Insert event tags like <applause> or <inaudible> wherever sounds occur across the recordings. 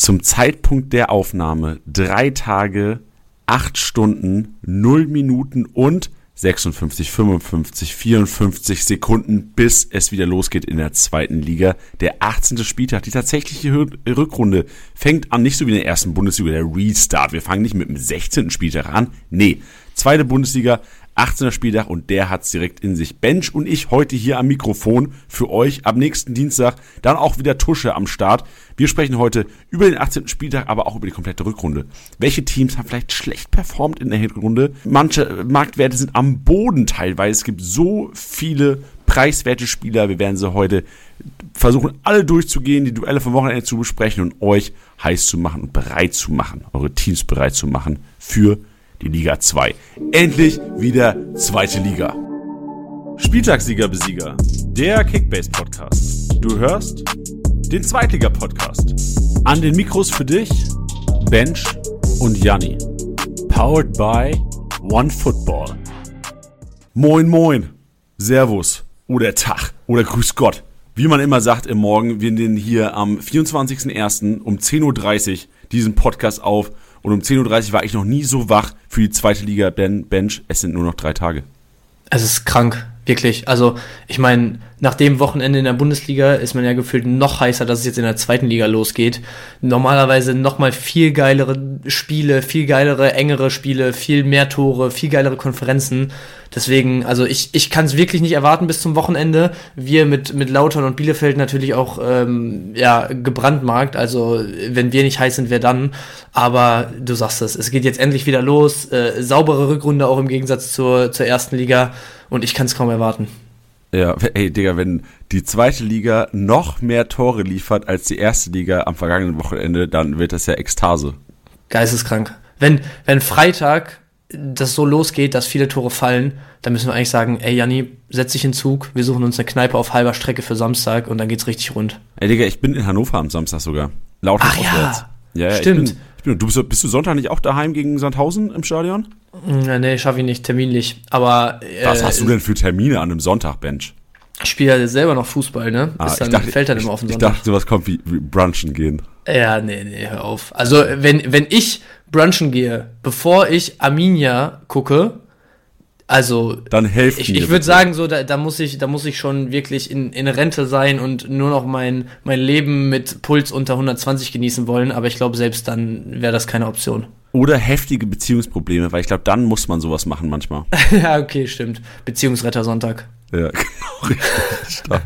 zum Zeitpunkt der Aufnahme drei Tage, acht Stunden, null Minuten und 56, 55, 54 Sekunden, bis es wieder losgeht in der zweiten Liga. Der 18. Spieltag, die tatsächliche Rückrunde fängt an, nicht so wie in der ersten Bundesliga, der Restart. Wir fangen nicht mit dem 16. Spieltag an. Nee, zweite Bundesliga, 18er Spieltag und der hat's direkt in sich. Bench und ich heute hier am Mikrofon für euch am nächsten Dienstag dann auch wieder Tusche am Start. Wir sprechen heute über den 18. Spieltag, aber auch über die komplette Rückrunde. Welche Teams haben vielleicht schlecht performt in der Rückrunde? Manche Marktwerte sind am Boden teilweise. Es gibt so viele preiswerte Spieler. Wir werden sie heute versuchen, alle durchzugehen, die Duelle vom Wochenende zu besprechen und euch heiß zu machen und bereit zu machen, eure Teams bereit zu machen für die Liga 2. Endlich wieder zweite Liga. Spieltagssieger-Besieger, der Kickbase-Podcast. Du hörst den Zweitliga-Podcast. An den Mikros für dich, Bench und Janni. Powered by OneFootball. Moin, moin. Servus. Oder Tag. Oder Grüß Gott. Wie man immer sagt im Morgen, wir nehmen hier am 24.01. um 10.30 Uhr diesen Podcast auf und um 10.30 Uhr war ich noch nie so wach für die zweite Liga Bench. Es sind nur noch drei Tage. Es ist krank, wirklich. Also, ich meine, nach dem Wochenende in der Bundesliga ist man ja gefühlt noch heißer, dass es jetzt in der zweiten Liga losgeht. Normalerweise nochmal viel geilere Spiele, viel geilere, engere Spiele, viel mehr Tore, viel geilere Konferenzen. Deswegen, also ich, ich kann es wirklich nicht erwarten bis zum Wochenende. Wir mit, mit Lautern und Bielefeld natürlich auch ähm, ja, gebrandmarkt. Also wenn wir nicht heiß sind, wer dann? Aber du sagst es, es geht jetzt endlich wieder los. Äh, saubere Rückrunde auch im Gegensatz zur, zur ersten Liga. Und ich kann es kaum erwarten. Ja, ey, Digga, wenn die zweite Liga noch mehr Tore liefert als die erste Liga am vergangenen Wochenende, dann wird das ja Ekstase. Geisteskrank. Wenn, wenn Freitag das so losgeht, dass viele Tore fallen, dann müssen wir eigentlich sagen, ey Janni, setz dich in Zug, wir suchen uns eine Kneipe auf halber Strecke für Samstag und dann geht's richtig rund. Ey Digga, ich bin in Hannover am Samstag sogar. Laut Ach auswärts. ja, ja stimmt. Ich bin, ich bin, du bist, bist, du Sonntag nicht auch daheim gegen Sandhausen im Stadion? Ja, nee, schaffe ich nicht, terminlich. Aber äh, Was hast du denn für Termine an einem Sonntag, Bench? Ich spiele ja selber noch Fußball, ne? Ah, dann, dachte, fällt dann immer auf den Sonntag. Ich dachte, sowas kommt wie, wie Brunchen gehen. Ja, nee, nee, hör auf. Also, wenn, wenn ich brunchen gehe, bevor ich Arminia gucke, also dann helft ich, ich würde sagen so da, da muss ich da muss ich schon wirklich in, in Rente sein und nur noch mein mein Leben mit Puls unter 120 genießen wollen aber ich glaube selbst dann wäre das keine Option. Oder heftige Beziehungsprobleme weil ich glaube dann muss man sowas machen manchmal. <laughs> Ja okay stimmt. Beziehungsretter Sonntag ja, <laughs> genau, stark.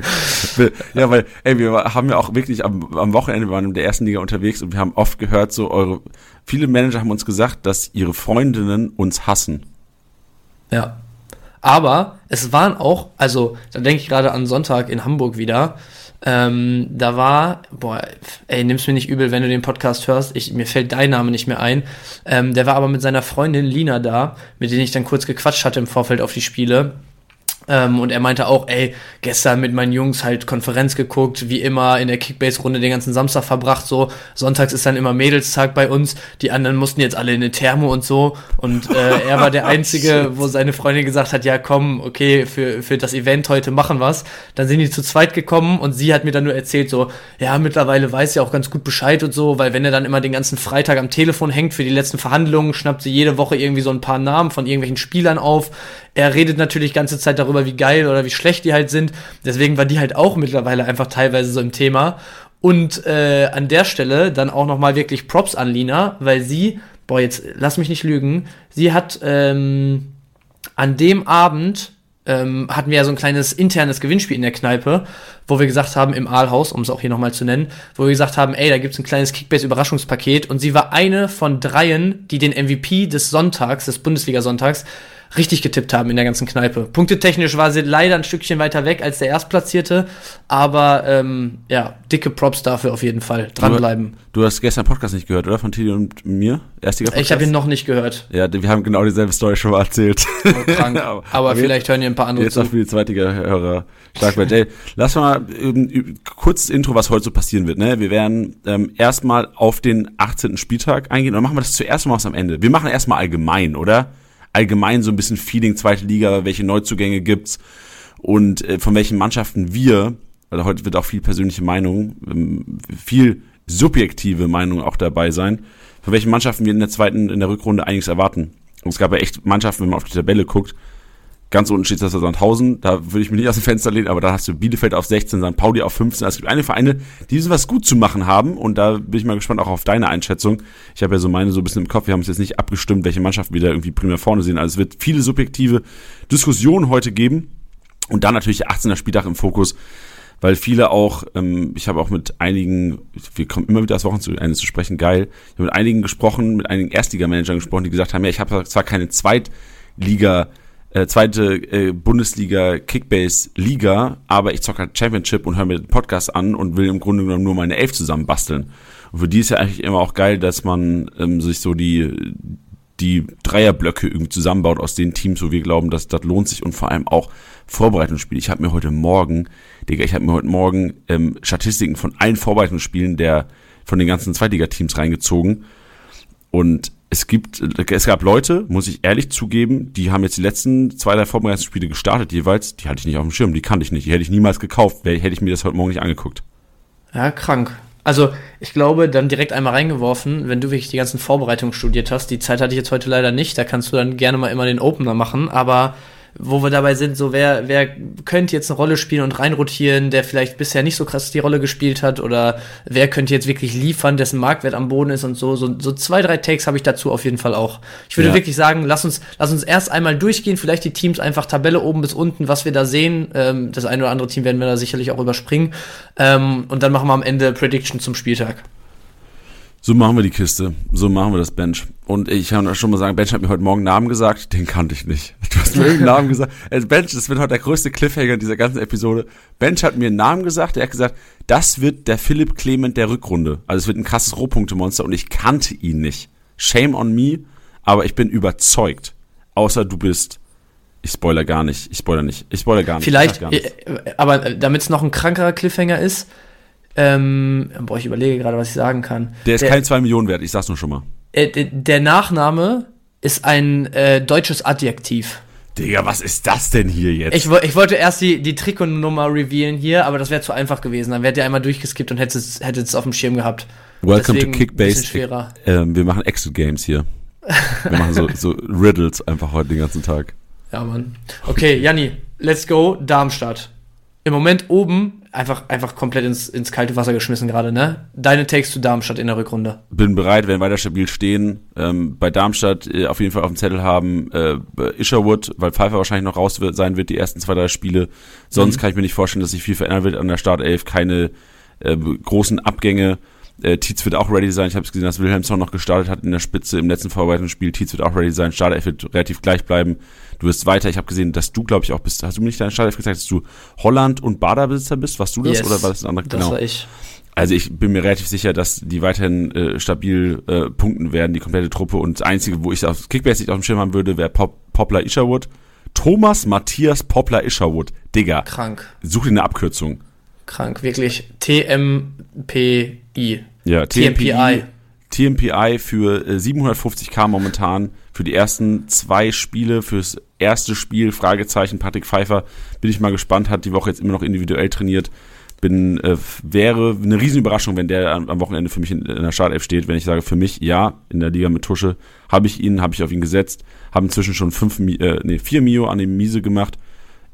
ja, weil, ey, wir haben ja auch wirklich am, am Wochenende, wir waren in der ersten Liga unterwegs und wir haben oft gehört, so eure, viele Manager haben uns gesagt, dass ihre Freundinnen uns hassen. Ja. Aber es waren auch, also da denke ich gerade an Sonntag in Hamburg wieder. Ähm, da war, boah, ey, nimm's mir nicht übel, wenn du den Podcast hörst. Ich, mir fällt dein Name nicht mehr ein. Ähm, der war aber mit seiner Freundin Lina da, mit denen ich dann kurz gequatscht hatte im Vorfeld auf die Spiele. Ähm, und er meinte auch, ey, gestern mit meinen Jungs halt Konferenz geguckt, wie immer in der Kickbase-Runde den ganzen Samstag verbracht, so. Sonntags ist dann immer Mädelstag bei uns, die anderen mussten jetzt alle in eine Thermo und so. Und äh, er war der <laughs> Einzige, wo seine Freundin gesagt hat, ja komm, okay, für, für das Event heute machen wir's. Dann sind die zu zweit gekommen und sie hat mir dann nur erzählt, so, ja, mittlerweile weiß sie auch ganz gut Bescheid und so, weil wenn er dann immer den ganzen Freitag am Telefon hängt für die letzten Verhandlungen, schnappt sie jede Woche irgendwie so ein paar Namen von irgendwelchen Spielern auf. Er redet natürlich ganze Zeit darüber, darüber, wie geil oder wie schlecht die halt sind. Deswegen war die halt auch mittlerweile einfach teilweise so im Thema. Und äh, an der Stelle dann auch nochmal wirklich Props an Lina, weil sie, boah, jetzt lass mich nicht lügen, sie hat ähm, an dem Abend ähm, hatten wir ja so ein kleines internes Gewinnspiel in der Kneipe, wo wir gesagt haben, im Aalhaus, um es auch hier nochmal zu nennen, wo wir gesagt haben, ey, da gibt's ein kleines Kickbase-Überraschungspaket und sie war eine von dreien, die den MVP des Sonntags, des Bundesliga-Sonntags, richtig getippt haben in der ganzen Kneipe. Punktetechnisch war sie leider ein Stückchen weiter weg als der Erstplatzierte, aber ähm, ja, dicke Props dafür auf jeden Fall. Dranbleiben. Du, du hast gestern Podcast nicht gehört, oder? Von Tilly und mir? Erstiger Podcast? Ich habe ihn noch nicht gehört. Ja, wir haben genau dieselbe Story schon mal erzählt. Oh, krank. <laughs> aber, aber vielleicht hören hier ein paar andere jetzt zu. Jetzt auch für die zweite Hörer stark Jay. Lass mal ähm, kurz Intro, was heute so passieren wird. Ne? Wir werden ähm, erstmal auf den 18. Spieltag eingehen. Oder machen wir das zuerst mal was am Ende? Wir machen erstmal allgemein, oder? Allgemein so ein bisschen Feeling zweite Liga, welche Neuzugänge gibt's und äh, von welchen Mannschaften wir, weil heute wird auch viel persönliche Meinung, ähm, viel subjektive Meinung auch dabei sein, von welchen Mannschaften wir in der zweiten, in der Rückrunde einiges erwarten. Und es gab ja echt Mannschaften, wenn man auf die Tabelle guckt, Ganz unten steht das Sandhausen, da würde ich mich nicht aus dem Fenster lehnen, aber da hast du Bielefeld auf 16, St. Pauli auf 15. Also es gibt einige Vereine, die was gut zu machen haben und da bin ich mal gespannt auch auf deine Einschätzung. Ich habe ja so meine so ein bisschen im Kopf, wir haben es jetzt nicht abgestimmt, welche Mannschaften wir da irgendwie primär vorne sehen. Also es wird viele subjektive Diskussionen heute geben und dann natürlich 18er Spieltag im Fokus weil viele auch, ähm, ich habe auch mit einigen, wir kommen immer wieder das Wochenende zu sprechen, geil, ich habe mit einigen gesprochen, mit einigen Erstligamanagern gesprochen, die gesagt haben, ja, ich habe zwar keine Zweitliga- äh, zweite äh, Bundesliga Kickbase Liga, aber ich zocke halt Championship und höre mir den Podcast an und will im Grunde genommen nur meine Elf zusammen basteln. Und für die ist ja eigentlich immer auch geil, dass man ähm, sich so die die Dreierblöcke irgendwie zusammenbaut aus den Teams, wo wir glauben, dass das lohnt sich und vor allem auch Vorbereitungsspiele. Ich habe mir heute Morgen, Digga, ich habe mir heute Morgen ähm, Statistiken von allen Vorbereitungsspielen der von den ganzen Zweitligateams reingezogen und es gibt, es gab Leute, muss ich ehrlich zugeben, die haben jetzt die letzten zwei, drei Vorbereitungsspiele gestartet jeweils, die hatte ich nicht auf dem Schirm, die kannte ich nicht, die hätte ich niemals gekauft, hätte ich mir das heute Morgen nicht angeguckt. Ja, krank. Also, ich glaube, dann direkt einmal reingeworfen, wenn du wirklich die ganzen Vorbereitungen studiert hast, die Zeit hatte ich jetzt heute leider nicht, da kannst du dann gerne mal immer den Opener machen, aber wo wir dabei sind, so wer, wer könnte jetzt eine Rolle spielen und reinrotieren, der vielleicht bisher nicht so krass die Rolle gespielt hat oder wer könnte jetzt wirklich liefern, dessen Marktwert am Boden ist und so. So, so zwei, drei Takes habe ich dazu auf jeden Fall auch. Ich würde ja. wirklich sagen, lass uns, lass uns erst einmal durchgehen, vielleicht die Teams einfach Tabelle oben bis unten, was wir da sehen. Ähm, das eine oder andere Team werden wir da sicherlich auch überspringen. Ähm, und dann machen wir am Ende Prediction zum Spieltag. So machen wir die Kiste. So machen wir das Bench. Und ich kann schon mal sagen, Bench hat mir heute Morgen einen Namen gesagt, den kannte ich nicht. Du hast mir <laughs> irgendeinen Namen gesagt. Also Bench, das wird heute der größte Cliffhanger dieser ganzen Episode. Bench hat mir einen Namen gesagt, der hat gesagt, das wird der Philipp Clement der Rückrunde. Also es wird ein krasses Rohpunktemonster und ich kannte ihn nicht. Shame on me, aber ich bin überzeugt. Außer du bist ich spoiler gar nicht. Ich spoiler nicht. Ich spoiler gar nicht. Vielleicht, nicht. Äh, aber damit es noch ein krankerer Cliffhanger ist, ähm, boah, ich überlege gerade, was ich sagen kann. Der ist der, keine 2 Millionen wert, ich sag's nur schon mal. Äh, der Nachname ist ein äh, deutsches Adjektiv. Digga, was ist das denn hier jetzt? Ich, ich wollte erst die, die Trikotnummer revealen hier, aber das wäre zu einfach gewesen. Dann wärt ihr einmal durchgeskippt und hättet es, hättet es auf dem Schirm gehabt. Welcome Deswegen to Kickbase. Ähm, wir machen Exit Games hier. Wir machen so, so Riddles einfach heute den ganzen Tag. Ja, Mann. Okay, Janni, let's go. Darmstadt. Im Moment oben einfach, einfach komplett ins, ins kalte Wasser geschmissen gerade, ne? Deine Takes zu Darmstadt in der Rückrunde. Bin bereit, wenn weiter stabil stehen. Ähm, bei Darmstadt äh, auf jeden Fall auf dem Zettel haben äh, Isherwood, weil Pfeiffer wahrscheinlich noch raus wird, sein wird, die ersten zwei, drei Spiele. Sonst mhm. kann ich mir nicht vorstellen, dass sich viel verändern wird an der Startelf. Keine äh, großen Abgänge. Äh, Tietz wird auch ready sein. Ich habe es gesehen, dass Wilhelmsson noch gestartet hat in der Spitze im letzten Vorbereitungsspiel. Tietz wird auch ready sein. Startelf wird relativ gleich bleiben. Du wirst weiter. Ich habe gesehen, dass du, glaube ich, auch bist. Hast du mir nicht deine Startelf gezeigt, dass du Holland und Baderbesitzer bist? Warst du das yes, oder war das ein anderer? Das genau. war ich. Also ich bin mir relativ sicher, dass die weiterhin äh, stabil äh, punkten werden, die komplette Truppe. Und das Einzige, wo ich auf Kickbase nicht auf dem Schirm haben würde, wäre Pop Poplar Isherwood. Thomas Matthias Poplar Isherwood. Digga. Krank. Such dir eine Abkürzung. Krank, wirklich. TMPI. Ja, TMPI. TMPI für 750k äh, momentan für die ersten zwei Spiele, fürs erste Spiel, Fragezeichen, Patrick Pfeiffer, bin ich mal gespannt, hat die Woche jetzt immer noch individuell trainiert. Bin, äh, wäre eine Riesenüberraschung, wenn der am, Wochenende für mich in, in der Startelf steht, wenn ich sage, für mich, ja, in der Liga mit Tusche, habe ich ihn, habe ich auf ihn gesetzt, habe inzwischen schon fünf, äh, nee, vier Mio an dem Miese gemacht,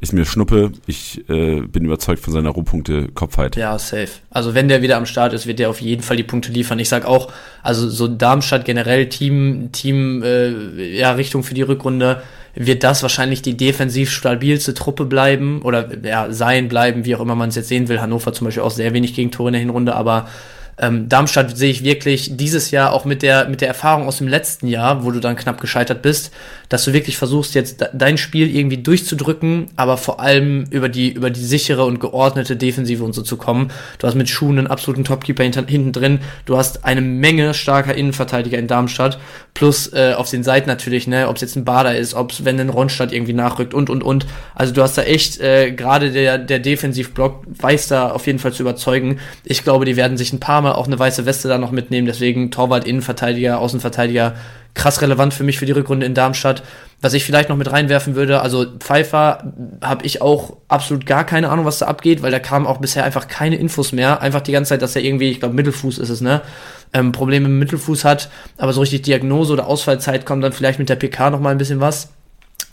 ist mir Schnuppe. Ich äh, bin überzeugt von seiner Rohpunkte-Kopfheit. Ja, safe. Also wenn der wieder am Start ist, wird der auf jeden Fall die Punkte liefern. Ich sag auch, also so Darmstadt generell Team, Team, äh, ja, Richtung für die Rückrunde, wird das wahrscheinlich die defensiv stabilste Truppe bleiben oder ja, sein bleiben, wie auch immer man es jetzt sehen will. Hannover zum Beispiel auch sehr wenig Gegentore in der Hinrunde, aber ähm, Darmstadt sehe ich wirklich dieses Jahr auch mit der, mit der Erfahrung aus dem letzten Jahr, wo du dann knapp gescheitert bist, dass du wirklich versuchst, jetzt dein Spiel irgendwie durchzudrücken, aber vor allem über die, über die sichere und geordnete Defensive und so zu kommen. Du hast mit Schuhen einen absoluten Topkeeper hinten drin. Du hast eine Menge starker Innenverteidiger in Darmstadt. Plus äh, auf den Seiten natürlich, ne, ob es jetzt ein Bader ist, ob es, wenn ein Ronstadt irgendwie nachrückt und und und. Also du hast da echt, äh, gerade der, der Defensivblock weiß da auf jeden Fall zu überzeugen. Ich glaube, die werden sich ein paar Mal mal auch eine weiße Weste da noch mitnehmen. Deswegen Torwart, Innenverteidiger, Außenverteidiger, krass relevant für mich für die Rückrunde in Darmstadt. Was ich vielleicht noch mit reinwerfen würde, also Pfeiffer habe ich auch absolut gar keine Ahnung, was da abgeht, weil da kam auch bisher einfach keine Infos mehr. Einfach die ganze Zeit, dass er irgendwie, ich glaube Mittelfuß ist es, ne? Ähm, Probleme im Mittelfuß hat, aber so richtig Diagnose oder Ausfallzeit kommt dann vielleicht mit der PK noch mal ein bisschen was.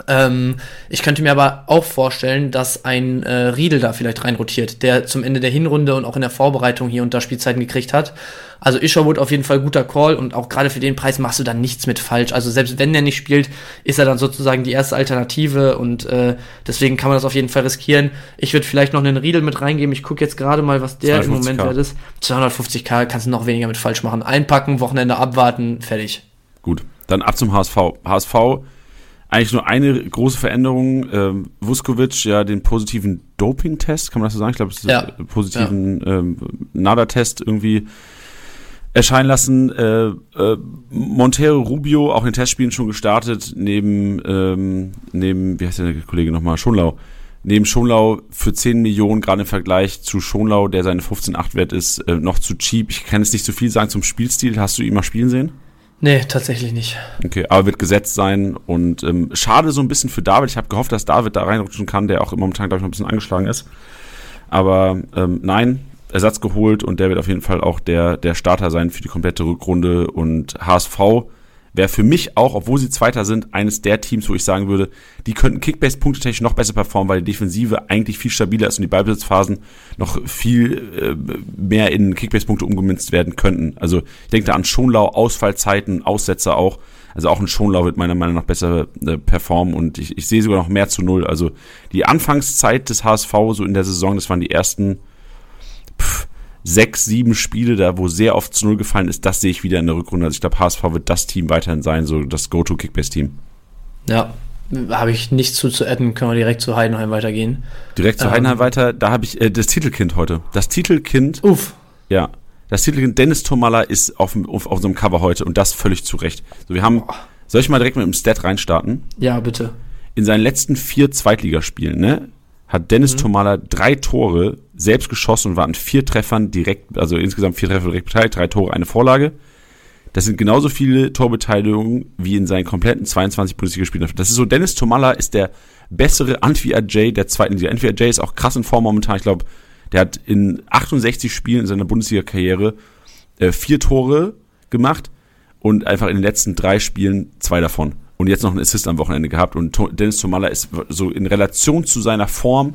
Ähm, ich könnte mir aber auch vorstellen, dass ein äh, Riedel da vielleicht reinrotiert, der zum Ende der Hinrunde und auch in der Vorbereitung hier und da Spielzeiten gekriegt hat. Also Isherwood auf jeden Fall guter Call und auch gerade für den Preis machst du dann nichts mit falsch. Also selbst wenn der nicht spielt, ist er dann sozusagen die erste Alternative und äh, deswegen kann man das auf jeden Fall riskieren. Ich würde vielleicht noch einen Riedel mit reingeben. Ich gucke jetzt gerade mal, was der im Moment wert ist. 250k kannst du noch weniger mit falsch machen. Einpacken, Wochenende abwarten, fertig. Gut, dann ab zum HSV. HSV eigentlich nur eine große Veränderung. Ähm, Vuskovic, ja, den positiven Doping-Test, kann man das so sagen? Ich glaube, es ist ja. positiven ja. ähm, NADA-Test irgendwie erscheinen lassen. Äh, äh, Montero Rubio, auch in Testspielen schon gestartet, neben, ähm, neben, wie heißt der Kollege nochmal, Schonlau. Neben Schonlau für 10 Millionen, gerade im Vergleich zu Schonlau, der seine 15,8 wert ist, äh, noch zu cheap. Ich kann jetzt nicht so viel sagen zum Spielstil. Hast du ihn mal spielen sehen? Nee, tatsächlich nicht. Okay, aber wird gesetzt sein und ähm, schade so ein bisschen für David. Ich habe gehofft, dass David da reinrutschen kann, der auch momentan, glaube ich, noch ein bisschen angeschlagen ist. Aber ähm, nein, Ersatz geholt und der wird auf jeden Fall auch der, der Starter sein für die komplette Rückrunde und HSV wäre für mich auch, obwohl sie Zweiter sind, eines der Teams, wo ich sagen würde, die könnten Kickbase-punktetechnisch noch besser performen, weil die Defensive eigentlich viel stabiler ist und die Ballbesitzphasen noch viel äh, mehr in Kickbase-Punkte umgemünzt werden könnten. Also ich denke da an Schonlau, Ausfallzeiten, Aussetzer auch. Also auch ein Schonlau wird meiner Meinung nach besser äh, performen und ich, ich sehe sogar noch mehr zu null. Also die Anfangszeit des HSV so in der Saison, das waren die ersten pff, sechs, sieben Spiele da, wo sehr oft zu Null gefallen ist, das sehe ich wieder in der Rückrunde. Also ich glaube, HSV wird das Team weiterhin sein, so das Go-To-Kickbase-Team. Ja, habe ich nichts zu zu adden, können wir direkt zu Heidenheim weitergehen. Direkt zu ähm, Heidenheim weiter, da habe ich äh, das Titelkind heute. Das Titelkind. Uff. Ja. Das Titelkind Dennis Tomalla ist auf, auf, auf so einem Cover heute und das völlig zu Recht. So, wir haben. Soll ich mal direkt mit dem Stat reinstarten? Ja, bitte. In seinen letzten vier Zweitligaspielen, ne? hat Dennis mhm. Tomala drei Tore selbst geschossen und war an vier Treffern direkt, also insgesamt vier Treffer direkt beteiligt, drei Tore, eine Vorlage. Das sind genauso viele Torbeteiligungen wie in seinen kompletten 22 Bundesligaspielen. Das ist so, Dennis Tomala ist der bessere Antwi-Ajay der zweiten Liga. Antwi-Ajay ist auch krass in Form momentan. Ich glaube, der hat in 68 Spielen in seiner Bundesliga-Karriere äh, vier Tore gemacht und einfach in den letzten drei Spielen zwei davon und jetzt noch einen Assist am Wochenende gehabt. Und Dennis Tomalla ist so in Relation zu seiner Form,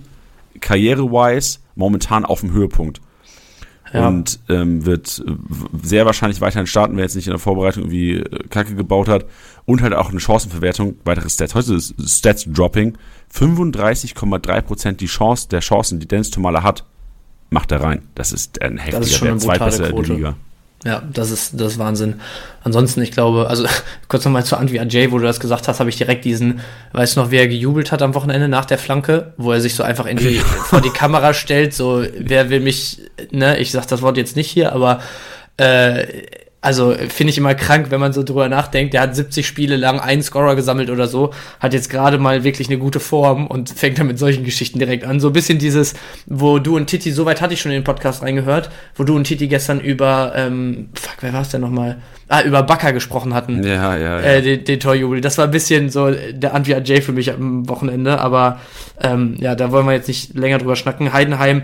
karriere-wise, momentan auf dem Höhepunkt. Ja. Und ähm, wird sehr wahrscheinlich weiterhin starten, wer jetzt nicht in der Vorbereitung irgendwie äh, Kacke gebaut hat. Und halt auch eine Chancenverwertung, weitere Stats. Heute ist Stats Dropping. 35,3% die Chance der Chancen, die Dennis Tomalla hat, macht er rein. Das ist ein heftiger Wert, zweitbester der Liga. Ja, das ist, das ist Wahnsinn. Ansonsten, ich glaube, also <laughs> kurz nochmal zu Antwi Ajay, wo du das gesagt hast, habe ich direkt diesen, weißt du noch, wie er gejubelt hat am Wochenende nach der Flanke, wo er sich so einfach in die, <laughs> vor die Kamera stellt, so, wer will mich, ne, ich sag das Wort jetzt nicht hier, aber äh, also finde ich immer krank, wenn man so drüber nachdenkt. Der hat 70 Spiele lang einen Scorer gesammelt oder so, hat jetzt gerade mal wirklich eine gute Form und fängt dann mit solchen Geschichten direkt an. So ein bisschen dieses, wo du und Titi, soweit hatte ich schon in den Podcast reingehört, wo du und Titi gestern über, ähm, fuck, wer war es denn nochmal? Ah, über Bakker gesprochen hatten. Ja, ja, ja. Äh, den, den Torjubel. Das war ein bisschen so der Antwi Jay für mich am Wochenende, aber ähm, ja, da wollen wir jetzt nicht länger drüber schnacken. Heidenheim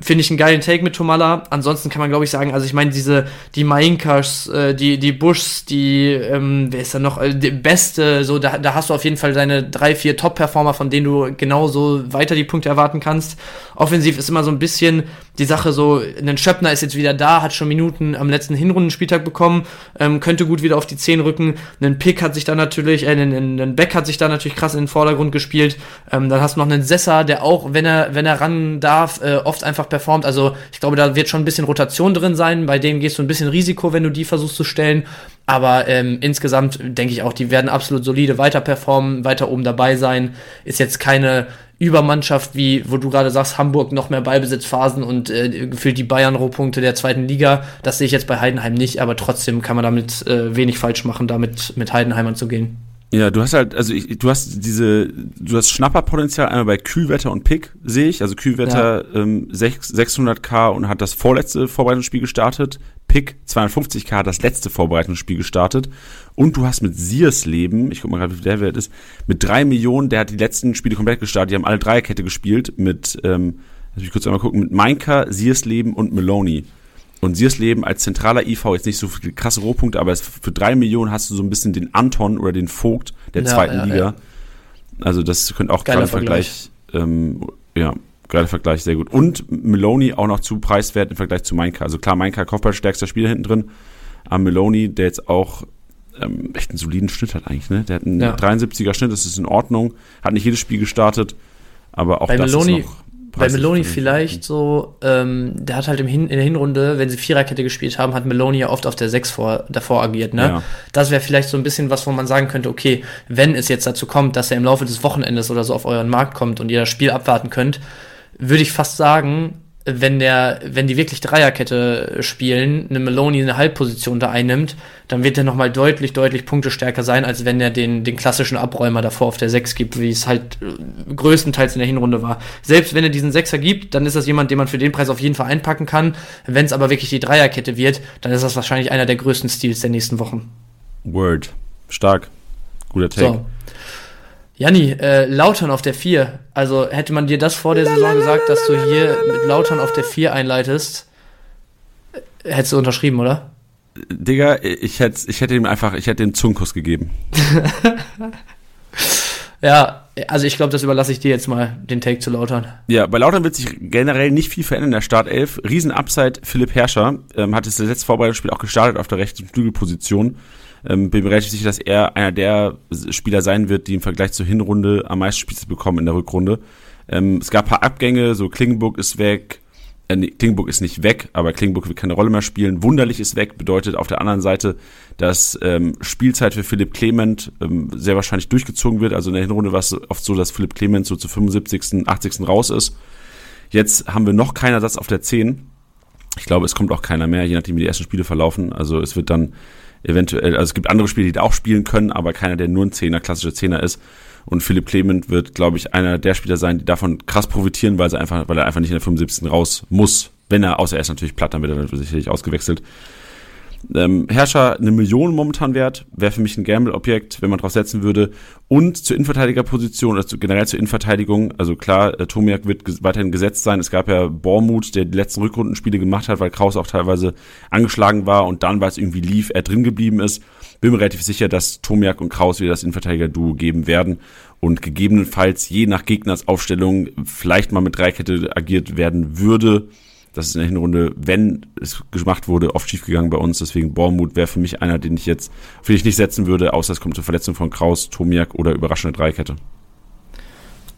finde ich einen geilen Take mit Tomala. Ansonsten kann man, glaube ich, sagen, also ich meine, diese, die Mainkas, äh, die, die Bushs, die, ähm, wer ist da noch, äh, die beste, so, da, da hast du auf jeden Fall deine drei, vier Top-Performer, von denen du genauso weiter die Punkte erwarten kannst. Offensiv ist immer so ein bisschen die Sache so, ein Schöppner ist jetzt wieder da, hat schon Minuten am letzten Hinrundenspieltag bekommen, ähm, könnte gut wieder auf die 10 rücken. Ein Pick hat sich da natürlich, äh, ein, Beck hat sich da natürlich krass in den Vordergrund gespielt. Ähm, dann hast du noch einen Sessa, der auch, wenn er, wenn er ran darf, äh, oft einfach performt. Also ich glaube, da wird schon ein bisschen Rotation drin sein. Bei dem gehst du ein bisschen Risiko, wenn du die versuchst zu stellen. Aber ähm, insgesamt denke ich auch, die werden absolut solide weiter performen, weiter oben dabei sein. Ist jetzt keine Übermannschaft wie, wo du gerade sagst, Hamburg noch mehr Ballbesitzphasen und äh, gefühlt die Bayern-Rohpunkte der zweiten Liga. Das sehe ich jetzt bei Heidenheim nicht, aber trotzdem kann man damit äh, wenig falsch machen, damit mit Heidenheim anzugehen. Ja, du hast halt, also ich, du hast diese, du hast Schnapperpotenzial einmal bei Kühlwetter und Pick, sehe ich. Also Kühlwetter ja. ähm, 600k und hat das vorletzte Vorbereitungsspiel gestartet. Pick 250k hat das letzte Vorbereitungsspiel gestartet. Und du hast mit Sears Leben, ich guck mal gerade, wie der Wert ist, mit drei Millionen, der hat die letzten Spiele komplett gestartet. Die haben alle Dreierkette gespielt mit, ähm, lass mich kurz einmal gucken, mit Minka, Sears Leben und Maloney. Und Leben als zentraler IV jetzt nicht so viele krasse Rohpunkte, aber für drei Millionen hast du so ein bisschen den Anton oder den Vogt der ja, zweiten ja, Liga. Ja. Also das könnte auch gerade Vergleich, Vergleich ähm, ja, gerade Vergleich sehr gut. Und Meloni auch noch zu preiswert im Vergleich zu Mainka. Also klar, Mainka Kopfballstärkster Spieler hinten drin, aber Meloni, der jetzt auch ähm, echt einen soliden Schnitt hat eigentlich, ne? Der hat einen 73er Schnitt, das ist in Ordnung, hat nicht jedes Spiel gestartet, aber auch Bei das Meloni, ist noch bei Meloni vielleicht so, ähm, der hat halt im Hin in der Hinrunde, wenn sie Viererkette gespielt haben, hat Meloni ja oft auf der Sechs vor, davor agiert, ne? Ja. Das wäre vielleicht so ein bisschen was, wo man sagen könnte, okay, wenn es jetzt dazu kommt, dass er im Laufe des Wochenendes oder so auf euren Markt kommt und ihr das Spiel abwarten könnt, würde ich fast sagen, wenn der, wenn die wirklich Dreierkette spielen, eine Meloni eine Halbposition da einnimmt, dann wird er nochmal deutlich, deutlich punktestärker sein, als wenn er den, den klassischen Abräumer davor auf der 6 gibt, wie es halt äh, größtenteils in der Hinrunde war. Selbst wenn er diesen Sechser gibt, dann ist das jemand, den man für den Preis auf jeden Fall einpacken kann. Wenn es aber wirklich die Dreierkette wird, dann ist das wahrscheinlich einer der größten Stils der nächsten Wochen. Word. Stark. Guter Take. So. Janni, äh, Lautern auf der 4. Also hätte man dir das vor der Saison gesagt, dass du hier mit Lautern auf der 4 einleitest, äh, hättest du unterschrieben, oder? Digga, ich hätte, ich hätte ihm einfach, ich hätte ihm Zungenkuss gegeben. <laughs> ja, also ich glaube, das überlasse ich dir jetzt mal, den Take zu Lautern. Ja, bei Lautern wird sich generell nicht viel verändern in der Startelf. Riesen-Upside, Philipp Herrscher, ähm, hat das letzte Vorbereitungsspiel auch gestartet auf der rechten Flügelposition. Ähm, bin mir relativ sicher, dass er einer der Spieler sein wird, die im Vergleich zur Hinrunde am meisten Spielzeit bekommen in der Rückrunde. Ähm, es gab ein paar Abgänge, so Klingenburg ist weg, äh, nee, Klingenburg ist nicht weg, aber Klingenburg wird keine Rolle mehr spielen. Wunderlich ist weg, bedeutet auf der anderen Seite, dass ähm, Spielzeit für Philipp Clement ähm, sehr wahrscheinlich durchgezogen wird. Also in der Hinrunde war es oft so, dass Philipp Clement so zu 75., 80. raus ist. Jetzt haben wir noch keinen Ersatz auf der 10. Ich glaube, es kommt auch keiner mehr, je nachdem, wie die ersten Spiele verlaufen. Also es wird dann eventuell, also es gibt andere Spiele, die da auch spielen können, aber keiner, der nur ein Zehner, klassischer Zehner ist. Und Philipp Clement wird, glaube ich, einer der Spieler sein, die davon krass profitieren, weil, er einfach, weil er einfach nicht in der 75. raus muss. Wenn er, außer er ist natürlich platt, dann wird er sicherlich ausgewechselt. Ähm, Herrscher eine Million momentan wert, wäre für mich ein Gamble-Objekt, wenn man drauf setzen würde. Und zur Innenverteidigerposition, also generell zur Innenverteidigung, also klar, äh, Tomiak wird ges weiterhin gesetzt sein. Es gab ja Bormuth, der die letzten Rückrundenspiele gemacht hat, weil Kraus auch teilweise angeschlagen war und dann, weil es irgendwie lief, er drin geblieben ist. Bin mir relativ sicher, dass Tomiak und Kraus wieder das Innenverteidiger-Duo geben werden und gegebenenfalls je nach Gegners Aufstellung vielleicht mal mit Dreikette agiert werden würde das ist in der Hinrunde, wenn es gemacht wurde, oft schiefgegangen bei uns. Deswegen Bormut wäre für mich einer, den ich jetzt, für ich nicht setzen würde, außer es kommt zur Verletzung von Kraus, Tomiak oder überraschende Dreikette.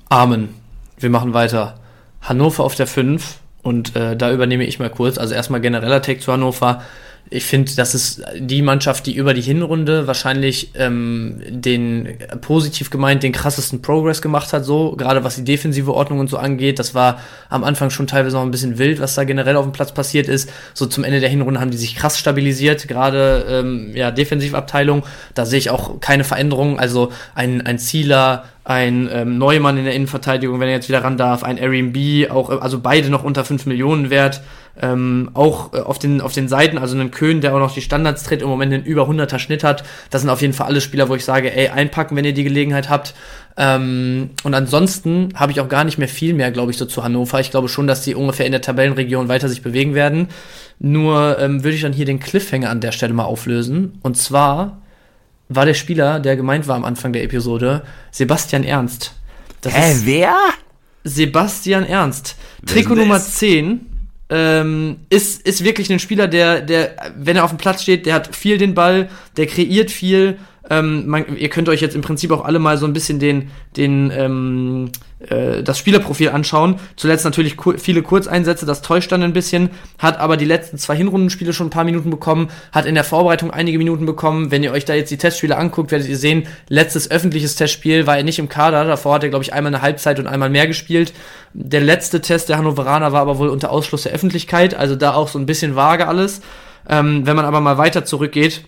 Amen. Wir machen weiter. Hannover auf der 5 und äh, da übernehme ich mal kurz. Also erstmal genereller Take zu Hannover ich finde, das ist die Mannschaft, die über die Hinrunde wahrscheinlich ähm, den positiv gemeint den krassesten Progress gemacht hat, so gerade was die defensive Ordnung und so angeht. Das war am Anfang schon teilweise noch ein bisschen wild, was da generell auf dem Platz passiert ist. So zum Ende der Hinrunde haben die sich krass stabilisiert, gerade ähm, ja Defensivabteilung. Da sehe ich auch keine Veränderungen. Also ein ein Zieler, ein ähm, Neumann in der Innenverteidigung, wenn er jetzt wieder ran darf, ein Airbnb, auch also beide noch unter 5 Millionen wert. Ähm, auch äh, auf, den, auf den Seiten, also einen Köhn, der auch noch die Standards tritt, im Moment einen über 100er Schnitt hat. Das sind auf jeden Fall alle Spieler, wo ich sage, ey, einpacken, wenn ihr die Gelegenheit habt. Ähm, und ansonsten habe ich auch gar nicht mehr viel mehr, glaube ich, so zu Hannover. Ich glaube schon, dass die ungefähr in der Tabellenregion weiter sich bewegen werden. Nur ähm, würde ich dann hier den Cliffhanger an der Stelle mal auflösen. Und zwar war der Spieler, der gemeint war am Anfang der Episode, Sebastian Ernst. Das Hä, wer? Sebastian Ernst. Trikot Nummer 10 ähm, ist, ist wirklich ein Spieler, der, der, wenn er auf dem Platz steht, der hat viel den Ball, der kreiert viel. Ähm, man, ihr könnt euch jetzt im Prinzip auch alle mal so ein bisschen den, den, ähm, äh, das Spielerprofil anschauen. Zuletzt natürlich ku viele Kurzeinsätze, das täuscht dann ein bisschen, hat aber die letzten zwei Hinrundenspiele schon ein paar Minuten bekommen, hat in der Vorbereitung einige Minuten bekommen. Wenn ihr euch da jetzt die Testspiele anguckt, werdet ihr sehen, letztes öffentliches Testspiel war er nicht im Kader, davor hat er, glaube ich, einmal eine Halbzeit und einmal mehr gespielt. Der letzte Test der Hannoveraner war aber wohl unter Ausschluss der Öffentlichkeit, also da auch so ein bisschen vage alles. Ähm, wenn man aber mal weiter zurückgeht,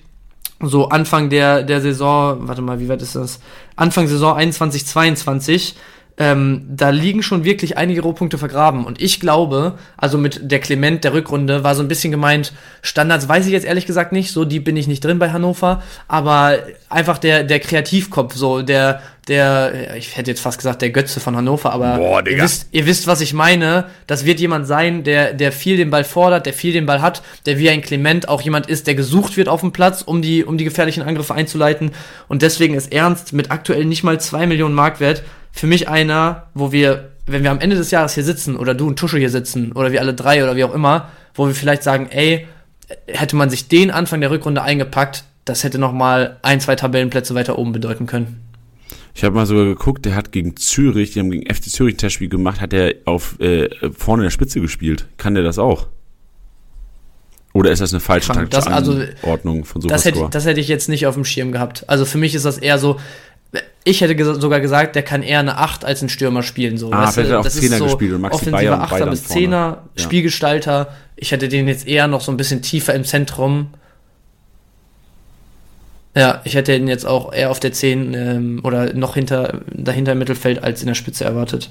so Anfang der, der Saison, warte mal, wie weit ist das? Anfang Saison 21, 22, ähm, da liegen schon wirklich einige Rohpunkte vergraben. Und ich glaube, also mit der Clement der Rückrunde war so ein bisschen gemeint, Standards weiß ich jetzt ehrlich gesagt nicht, so die bin ich nicht drin bei Hannover, aber einfach der, der Kreativkopf, so der, der, ich hätte jetzt fast gesagt, der Götze von Hannover, aber Boah, ihr, wisst, ihr wisst, was ich meine. Das wird jemand sein, der, der viel den Ball fordert, der viel den Ball hat, der wie ein Clement auch jemand ist, der gesucht wird auf dem Platz, um die, um die gefährlichen Angriffe einzuleiten. Und deswegen ist Ernst mit aktuell nicht mal zwei Millionen Mark wert für mich einer, wo wir, wenn wir am Ende des Jahres hier sitzen oder du und Tusche hier sitzen oder wir alle drei oder wie auch immer, wo wir vielleicht sagen, ey, hätte man sich den Anfang der Rückrunde eingepackt, das hätte noch mal ein, zwei Tabellenplätze weiter oben bedeuten können. Ich habe mal sogar geguckt, der hat gegen Zürich, die haben gegen FC Zürich ein Testspiel gemacht, hat er auf äh, vorne in der Spitze gespielt. Kann der das auch? Oder ist das eine falsche Krank. Das, also, Ordnung von das hätte, das hätte ich jetzt nicht auf dem Schirm gehabt. Also für mich ist das eher so, ich hätte ges sogar gesagt, der kann eher eine 8 als ein Stürmer spielen. So. Ah, weißt du, das ist so gespielt und Maxi offensiver Bayer und 8er Bayern bis vorne. 10er, Ja. Spielgestalter. Ich hätte den jetzt eher noch so ein bisschen tiefer im Zentrum. Ja, ich hätte ihn jetzt auch eher auf der 10 ähm, oder noch hinter, dahinter im Mittelfeld als in der Spitze erwartet.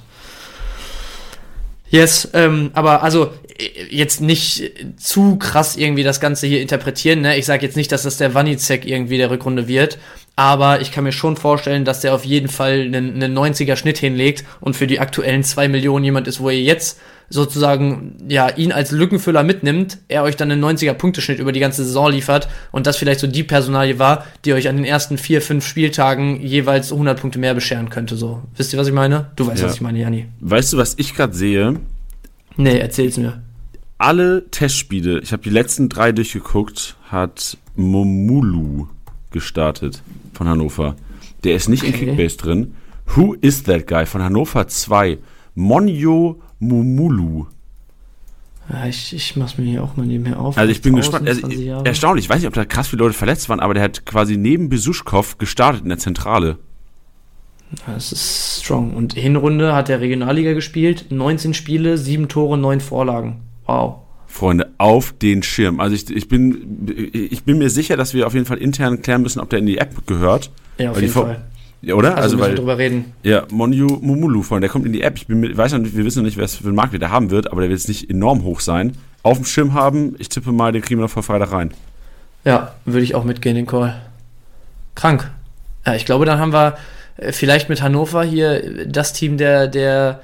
Yes, ähm, aber also äh, jetzt nicht zu krass irgendwie das Ganze hier interpretieren. Ne? Ich sage jetzt nicht, dass das der Wanizek irgendwie der Rückrunde wird, aber ich kann mir schon vorstellen, dass der auf jeden Fall einen, einen 90er Schnitt hinlegt und für die aktuellen 2 Millionen jemand ist, wo ihr jetzt sozusagen ja ihn als Lückenfüller mitnimmt, er euch dann einen 90er Punkteschnitt über die ganze Saison liefert und das vielleicht so die Personalie war, die euch an den ersten vier, fünf Spieltagen jeweils 100 Punkte mehr bescheren könnte. So, wisst ihr, was ich meine? Du weißt, Ja. was ich meine, Jani. Weißt du, was ich gerade sehe? Nee, erzähl's mir. Alle Testspiele, ich habe die letzten drei durchgeguckt, hat Momulu gestartet von Hannover. Der ist nicht in Okay. Kickbase drin. Who is that guy? Von Hannover 2. Monjo Momulu. Ja, ich, ich mach's mir hier auch mal nebenher auf. Also ich bin gespannt. Also, 20 Jahre. erstaunlich. Ich weiß nicht, ob da krass viele Leute verletzt waren, aber der hat quasi neben Besuschkow gestartet in der Zentrale. Das ist strong. Und Hinrunde hat er Regionalliga gespielt, 19 Spiele, 7 Tore, 9 Vorlagen. Wow. Freunde, auf den Schirm. Also ich, ich, bin, ich bin mir sicher, dass wir auf jeden Fall intern klären müssen, ob der in die App gehört. Ja, auf jeden Fall. Ja, oder? Also, Also, müssen wir weil, drüber reden. ja, Monju Mumulu, Freunde, der kommt in die App. Ich bin mir, weiß noch nicht, wir wissen noch nicht, was für einen Markt der haben wird, aber der wird jetzt nicht enorm hoch sein. Auf dem Schirm haben, ich tippe mal, den kriegen wir noch vor Freitag rein. Ja, würde ich auch mitgehen, den Call. Krank. Ja, ich glaube, dann haben wir äh, vielleicht mit Hannover hier das Team der, der,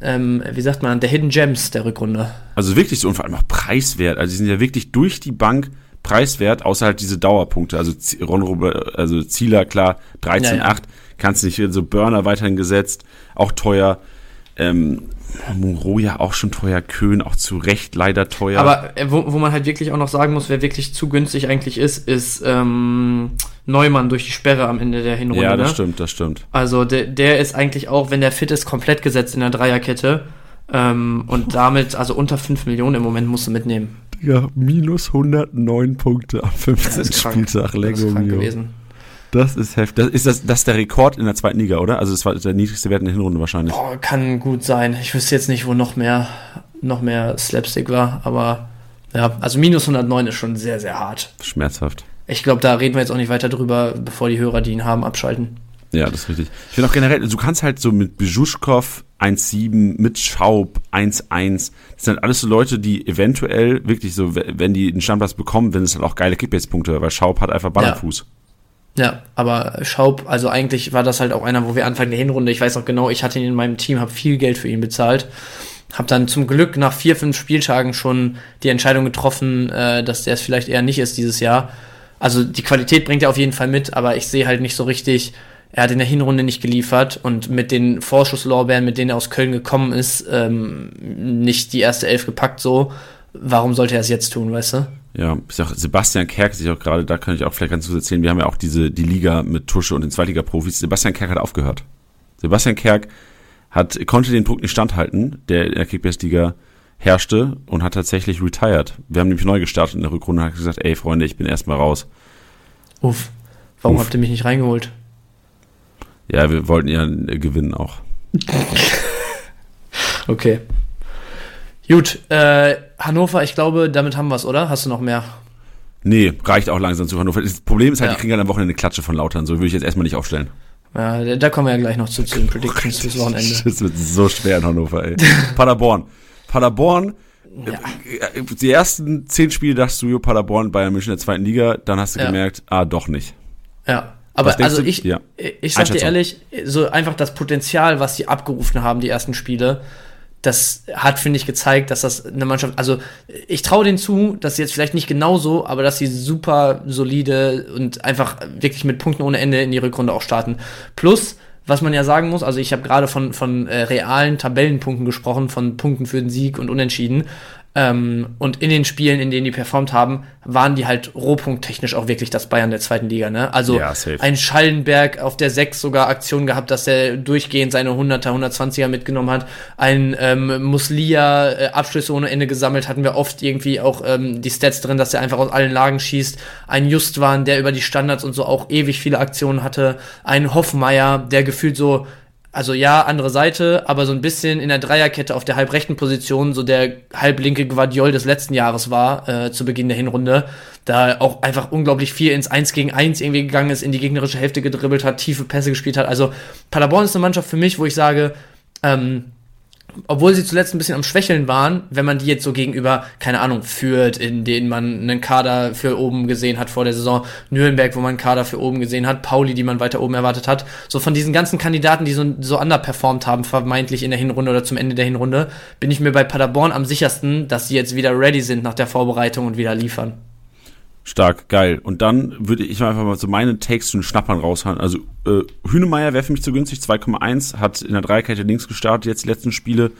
ähm, wie sagt man, der Hidden Gems der Rückrunde. Also wirklich so und vor allem auch preiswert. Also die sind ja wirklich durch die Bank preiswert, außer halt diese Dauerpunkte. Also Ron also Zieler, klar, 13,8. Ja, ja. Kannst nicht, so Burner weiterhin gesetzt, auch teuer. Ähm, Muro ja auch schon teuer, Köhn auch zu Recht leider teuer. Aber äh, wo, wo man halt wirklich auch noch sagen muss, wer wirklich zu günstig eigentlich ist, ist ähm, Neumann durch die Sperre am Ende der Hinrunde. ja, das ne? stimmt, das stimmt. Also der, der ist eigentlich auch, wenn der fit ist, komplett gesetzt in der Dreierkette. Ähm, und damit, also unter 5 Millionen im Moment musst du mitnehmen. Ja, minus 109 Punkte am 15. Das ist krank. Spieltag. Das ist Lego krank gewesen. Das ist heftig. Das ist, das, das ist der Rekord in der zweiten Liga, oder? Also das war der niedrigste Wert in der Hinrunde wahrscheinlich. Boah, kann gut sein. Ich wüsste jetzt nicht, wo noch mehr, noch mehr Slapstick war, aber ja, also minus 109 ist schon sehr, sehr hart. Schmerzhaft. Ich glaube, da reden wir jetzt auch nicht weiter drüber, bevor die Hörer, die ihn haben, abschalten. Ja, das ist richtig. Ich finde auch generell, du kannst halt so mit Bejuschkow 1,7, mit Schaub 1,1. Das sind halt alles so Leute, die eventuell wirklich so, wenn die einen Stammplatz bekommen, wenn es halt auch geile Kickbase-Punkte, weil Schaub hat einfach Ball Ja. Ja, aber Schaub, also eigentlich war das halt auch einer, wo wir Anfang der Hinrunde, ich weiß noch genau, ich hatte ihn in meinem Team, habe viel Geld für ihn bezahlt. Hab dann zum Glück nach vier, fünf Spieltagen schon die Entscheidung getroffen, äh, dass der es vielleicht eher nicht ist dieses Jahr. Also die Qualität bringt er auf jeden Fall mit, aber ich sehe halt nicht so richtig, er hat in der Hinrunde nicht geliefert und mit den Vorschusslorbeeren, mit denen er aus Köln gekommen ist, ähm, nicht die erste Elf gepackt so. Warum sollte er es jetzt tun, weißt du? Ja, ist auch Sebastian Kerk ist auch gerade, da kann ich auch vielleicht ganz kurz erzählen, wir haben ja auch diese, die Liga mit Tusche und den Zweitliga-Profis. Sebastian Kerk hat aufgehört. Sebastian Kerk hat, konnte den Punkt nicht standhalten, der in der Kickbase-Liga herrschte und hat tatsächlich retired. Wir haben nämlich neu gestartet in der Rückrunde und hat gesagt, ey Freunde, ich bin erstmal raus. Uff. Warum Uff. habt ihr mich nicht reingeholt? Ja, wir wollten ja gewinnen auch. <laughs> Okay. Gut, äh, Hannover, ich glaube, damit haben wir es, oder? Hast du noch mehr? Nee, reicht auch langsam zu Hannover. Das Problem ist halt, Ja. die kriegen halt am Wochenende eine Klatsche von Lautern. So würde ich jetzt erstmal nicht aufstellen. Ja, da- kommen wir ja gleich noch zu, zu den Predictions fürs <laughs> Wochenende. Das wird so schwer in Hannover, ey. <laughs> Paderborn. Paderborn, Ja. äh, die ersten zehn Spiele dachtest du, Paderborn, Bayern München in der zweiten Liga, dann hast du Ja. gemerkt, ah, doch nicht. Ja. Aber also du? ich, Ja. ich sag dir ehrlich, so einfach das Potenzial, was sie abgerufen haben, die ersten Spiele, das hat, finde ich, gezeigt, dass das eine Mannschaft, also ich traue denen zu, dass sie jetzt vielleicht nicht genauso, aber dass sie super solide und einfach wirklich mit Punkten ohne Ende in die Rückrunde auch starten. Plus, was man ja sagen muss, also ich habe gerade von, von äh, realen Tabellenpunkten gesprochen, von Punkten für den Sieg und Unentschieden. Ähm, und in den Spielen, in denen die performt haben, waren die halt rohpunkttechnisch auch wirklich das Bayern der zweiten Liga. Ne? Also Ja, ein Schallenberg auf der 6 sogar Aktion gehabt, dass er durchgehend seine 100er, 120er mitgenommen hat. Ein ähm, Muslia äh, Abschlüsse ohne Ende gesammelt, hatten wir oft irgendwie auch ähm, die Stats drin, dass er einfach aus allen Lagen schießt. Ein Justwan, der über die Standards und so auch ewig viele Aktionen hatte. Ein Hoffmeier, der gefühlt so also ja, andere Seite, aber so ein bisschen in der Dreierkette auf der halbrechten Position, so der halblinke Guardiol des letzten Jahres war, äh, zu Beginn der Hinrunde, da auch einfach unglaublich viel ins 1 gegen 1 irgendwie gegangen ist, in die gegnerische Hälfte gedribbelt hat, tiefe Pässe gespielt hat. Also Paderborn ist eine Mannschaft für mich, wo ich sage, ähm, obwohl sie zuletzt ein bisschen am Schwächeln waren, wenn man die jetzt so gegenüber, keine Ahnung, führt, in denen man einen Kader für oben gesehen hat vor der Saison, Nürnberg, wo man einen Kader für oben gesehen hat, Pauli, die man weiter oben erwartet hat, so von diesen ganzen Kandidaten, die so, so underperformt haben, vermeintlich in der Hinrunde oder zum Ende der Hinrunde, bin ich mir bei Paderborn am sichersten, dass sie jetzt wieder ready sind nach der Vorbereitung und wieder liefern. Stark, geil. Und dann würde ich mal einfach mal so meine Takes zu den Schnappern raushauen. Also äh, Hünemeyer wäre für mich zu günstig, 2,1, hat in der Dreierkette links gestartet, jetzt die letzten Spiele.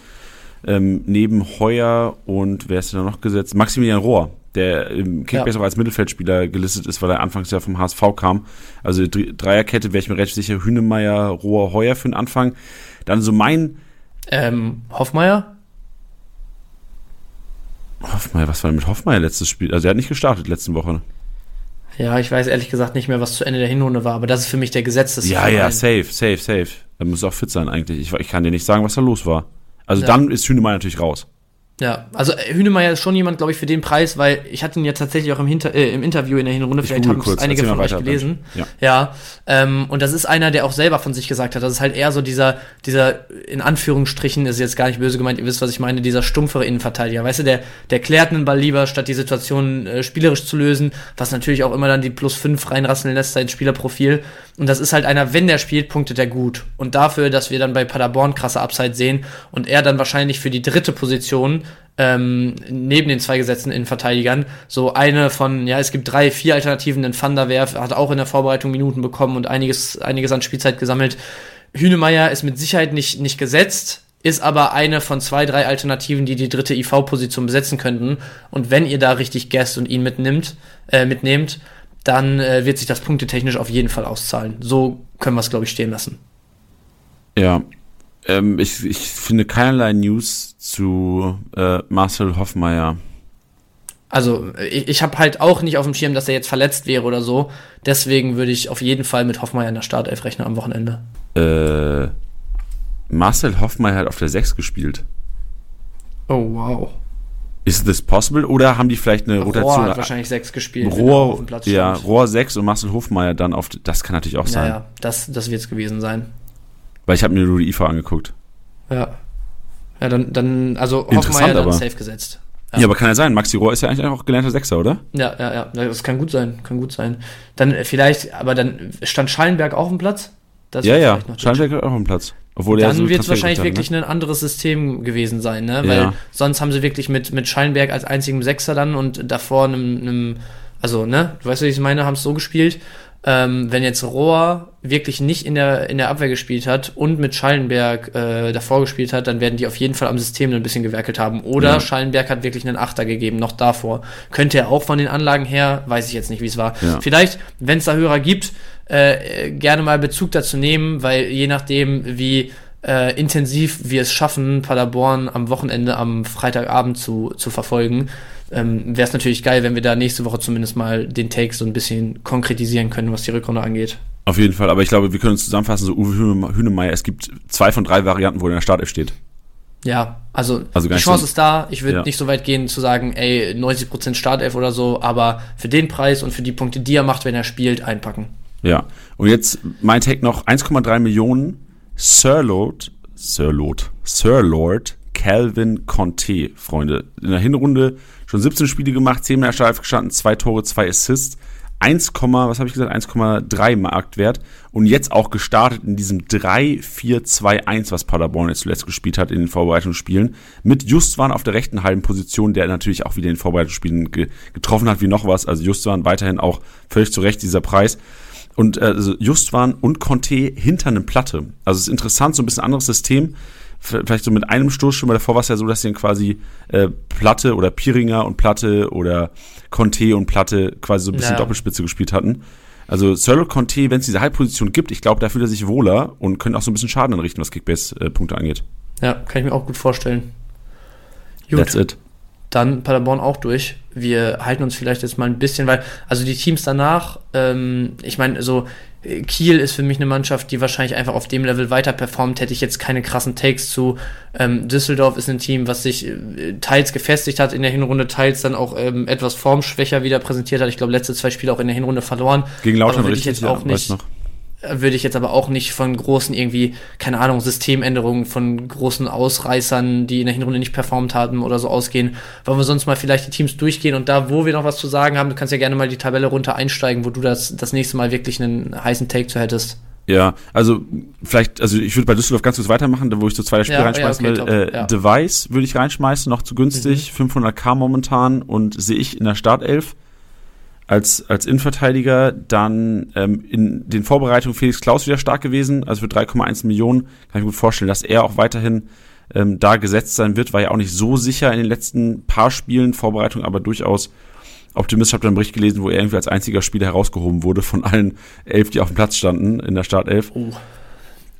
Ähm, neben Heuer und wer ist denn da noch gesetzt? Maximilian Rohr, der im Kickbase Ja. auch als Mittelfeldspieler gelistet ist, weil er anfangs ja vom HSV kam. Also Dreierkette wäre ich mir relativ sicher, Hünemeyer, Rohr, Heuer für den Anfang. Dann so mein Ähm, Hoffmeier? Hoffmeier, was war denn mit Hoffmeier letztes Spiel? Also er hat nicht gestartet letzte Woche. Ja, ich weiß ehrlich gesagt nicht mehr, was zu Ende der Hinrunde war, aber das ist für mich der gesetzte Ja, ja, safe, safe, safe. Er muss auch fit sein eigentlich. Ich, ich kann dir nicht sagen, was da los war. Also Ja. dann ist Hünemeyer natürlich raus. Ja, also äh, Hünemeyer ist schon jemand, glaube ich, für den Preis, weil ich hatte ihn ja tatsächlich auch im, Hinter äh, im Interview in der Hinrunde, Ich vielleicht haben es einige von euch gelesen. Ja. Ja, ähm, und das ist einer, der auch selber von sich gesagt hat, das ist halt eher so dieser, dieser, in Anführungsstrichen, ist jetzt gar nicht böse gemeint, ihr wisst, was ich meine, dieser stumpfere Innenverteidiger, weißt du, der, der klärt einen Ball lieber, statt die Situation äh, spielerisch zu lösen, was natürlich auch immer dann die plus fünf reinrasseln lässt, sein Spielerprofil. Und das ist halt einer, wenn der spielt, punktet er gut. Und dafür, dass wir dann bei Paderborn krasse Upside sehen und er dann wahrscheinlich für die dritte Position ähm, neben den zwei gesetzten Innenverteidigern so eine von, ja, es gibt drei, vier Alternativen, den Van der Werf hat auch in der Vorbereitung Minuten bekommen und einiges, einiges an Spielzeit gesammelt. Hünemeyer ist mit Sicherheit nicht, nicht gesetzt, ist aber eine von zwei, drei Alternativen, die die dritte IV-Position besetzen könnten. Und wenn ihr da richtig gasst und ihn mitnimmt, äh, mitnehmt, dann äh, wird sich das punktetechnisch auf jeden Fall auszahlen. So können wir es, glaube ich, stehen lassen. Ja. Ähm, ich, ich finde keinerlei News zu äh, Marcel Hoffmeier. Also ich, ich habe halt auch nicht auf dem Schirm, dass er jetzt verletzt wäre oder so. Deswegen würde ich auf jeden Fall mit Hoffmeier in der Startelf rechnen am Wochenende. Äh, Marcel Hoffmeier hat auf der 6 gespielt. Oh, wow. Ist this possible? Oder haben die vielleicht eine Rohr Rotation? hat wahrscheinlich sechs gespielt. wenn auf Rohr, dem Platz ja. Rohr 6 und Marcel Hofmeier dann auf. Das kann natürlich auch sein. ja, das, das wird es gewesen sein. Weil ich habe mir nur die IFA angeguckt. Ja. Ja, dann, dann also Hoffmeier dann aber. safe gesetzt. Ja. Ja. aber kann ja sein. Maxi Rohr ist ja eigentlich auch gelernter Sechser, oder? Ja, ja, ja. Das kann gut sein, kann gut sein. Dann vielleicht, aber dann stand Schallenberg auch im Platz? Das ja, ja. Schallenberg hat auch einen Platz. Obwohl er Dann so wird es wahrscheinlich gekriegt wirklich hat, ein anderes System gewesen sein, ne? Weil Ja. sonst haben sie wirklich mit, mit Schallenberg als einzigem Sechser dann und davor einem, einem also, ne, du weißt, was ich meine, haben es so gespielt. Ähm, wenn jetzt Rohr wirklich nicht in der, in der Abwehr gespielt hat und mit Schallenberg äh, davor gespielt hat, dann werden die auf jeden Fall am System ein bisschen gewerkelt haben. Oder Ja. Schallenberg hat wirklich einen Achter gegeben, noch davor. Könnte er auch von den Anlagen her, weiß ich jetzt nicht, wie es war. Ja. Vielleicht, wenn es da Hörer gibt, äh, gerne mal Bezug dazu nehmen, weil je nachdem, wie äh, intensiv wir es schaffen, Paderborn am Wochenende, am Freitagabend zu, zu verfolgen, ähm, wäre es natürlich geil, wenn wir da nächste Woche zumindest mal den Take so ein bisschen konkretisieren können, was die Rückrunde angeht. Auf jeden Fall. Aber ich glaube, wir können uns zusammenfassen, so Uwe Hühnemeier, es gibt zwei von drei Varianten, wo er in der Startelf steht. Ja, also, Also die Chance so- ist da. Ich würde Ja. nicht so weit gehen zu sagen, ey, 90% Startelf oder so, aber für den Preis und für die Punkte, die er macht, wenn er spielt, einpacken. Ja. Und jetzt mein Take noch 1,3 Millionen Sir Lord, Sir Lord, Sir Lord Calvin Conte, Freunde. In der Hinrunde schon 17 Spiele gemacht, 10 Mal Startelf gestanden, 2 Tore, 2 Assists. 1, was habe ich gesagt? 1,3 Marktwert. Und jetzt auch gestartet in diesem 3-4-2-1, was Paderborn jetzt zuletzt gespielt hat in den Vorbereitungsspielen. Mit Justwan auf der rechten halben Position, der natürlich auch wieder in den Vorbereitungsspielen ge getroffen hat wie noch was. Also Justwan weiterhin auch völlig zu Recht dieser Preis. Und äh, also Justwan und Conte hinter einem Platte. Also es ist interessant, so ein bisschen anderes System. Vielleicht so mit einem Stoßstürmer. Davor war es ja so, dass sie dann quasi äh, Platte oder Piringer und Platte oder Conte und Platte quasi so ein bisschen Ja. Doppelspitze gespielt hatten. Also Cyril Conte, wenn es diese Halbposition gibt, ich glaube, da fühlt er sich wohler und könnte auch so ein bisschen Schaden anrichten, was Kickbase-Punkte angeht. Ja, kann ich mir auch gut vorstellen. Gut. That's it. dann Paderborn auch durch. Wir halten uns vielleicht jetzt mal ein bisschen, weil, also die Teams danach, ähm, ich meine, so äh, Kiel ist für mich eine Mannschaft, die wahrscheinlich einfach auf dem Level weiter performt, hätte ich jetzt keine krassen Takes zu. Ähm, Düsseldorf ist ein Team, was sich äh, teils gefestigt hat in der Hinrunde, teils dann auch ähm, etwas formschwächer wieder präsentiert hat. Ich glaube, letzte zwei Spiele auch in der Hinrunde verloren. Gegen Aber Lautern würde ich richtig, jetzt auch weiß nicht, noch. Würde ich jetzt aber auch nicht von großen irgendwie, keine Ahnung, Systemänderungen von großen Ausreißern, die in der Hinrunde nicht performt haben oder so ausgehen. Wollen wir sonst mal vielleicht die Teams durchgehen und da, wo wir noch was zu sagen haben, du kannst ja gerne mal die Tabelle runter einsteigen, wo du das, das nächste Mal wirklich einen heißen Take zu hättest. Ja, also vielleicht, also ich würde bei Düsseldorf ganz kurz weitermachen, da wo ich so zwei Spiele Ja, reinschmeißen ja, okay, will. top, Äh, ja. Device würde ich reinschmeißen, noch zu günstig, 500k momentan und sehe ich in der Startelf als, als Innenverteidiger. Dann ähm, in den Vorbereitungen Felix Klaus wieder stark gewesen, also für 3,1 Millionen kann ich mir gut vorstellen, dass er auch weiterhin ähm, da gesetzt sein wird, war ja auch nicht so sicher in den letzten paar Spielen, Vorbereitung aber durchaus optimistisch. Habe dann einen Bericht gelesen, wo er irgendwie als einziger Spieler herausgehoben wurde von allen elf, die auf dem Platz standen in der Startelf. Oh.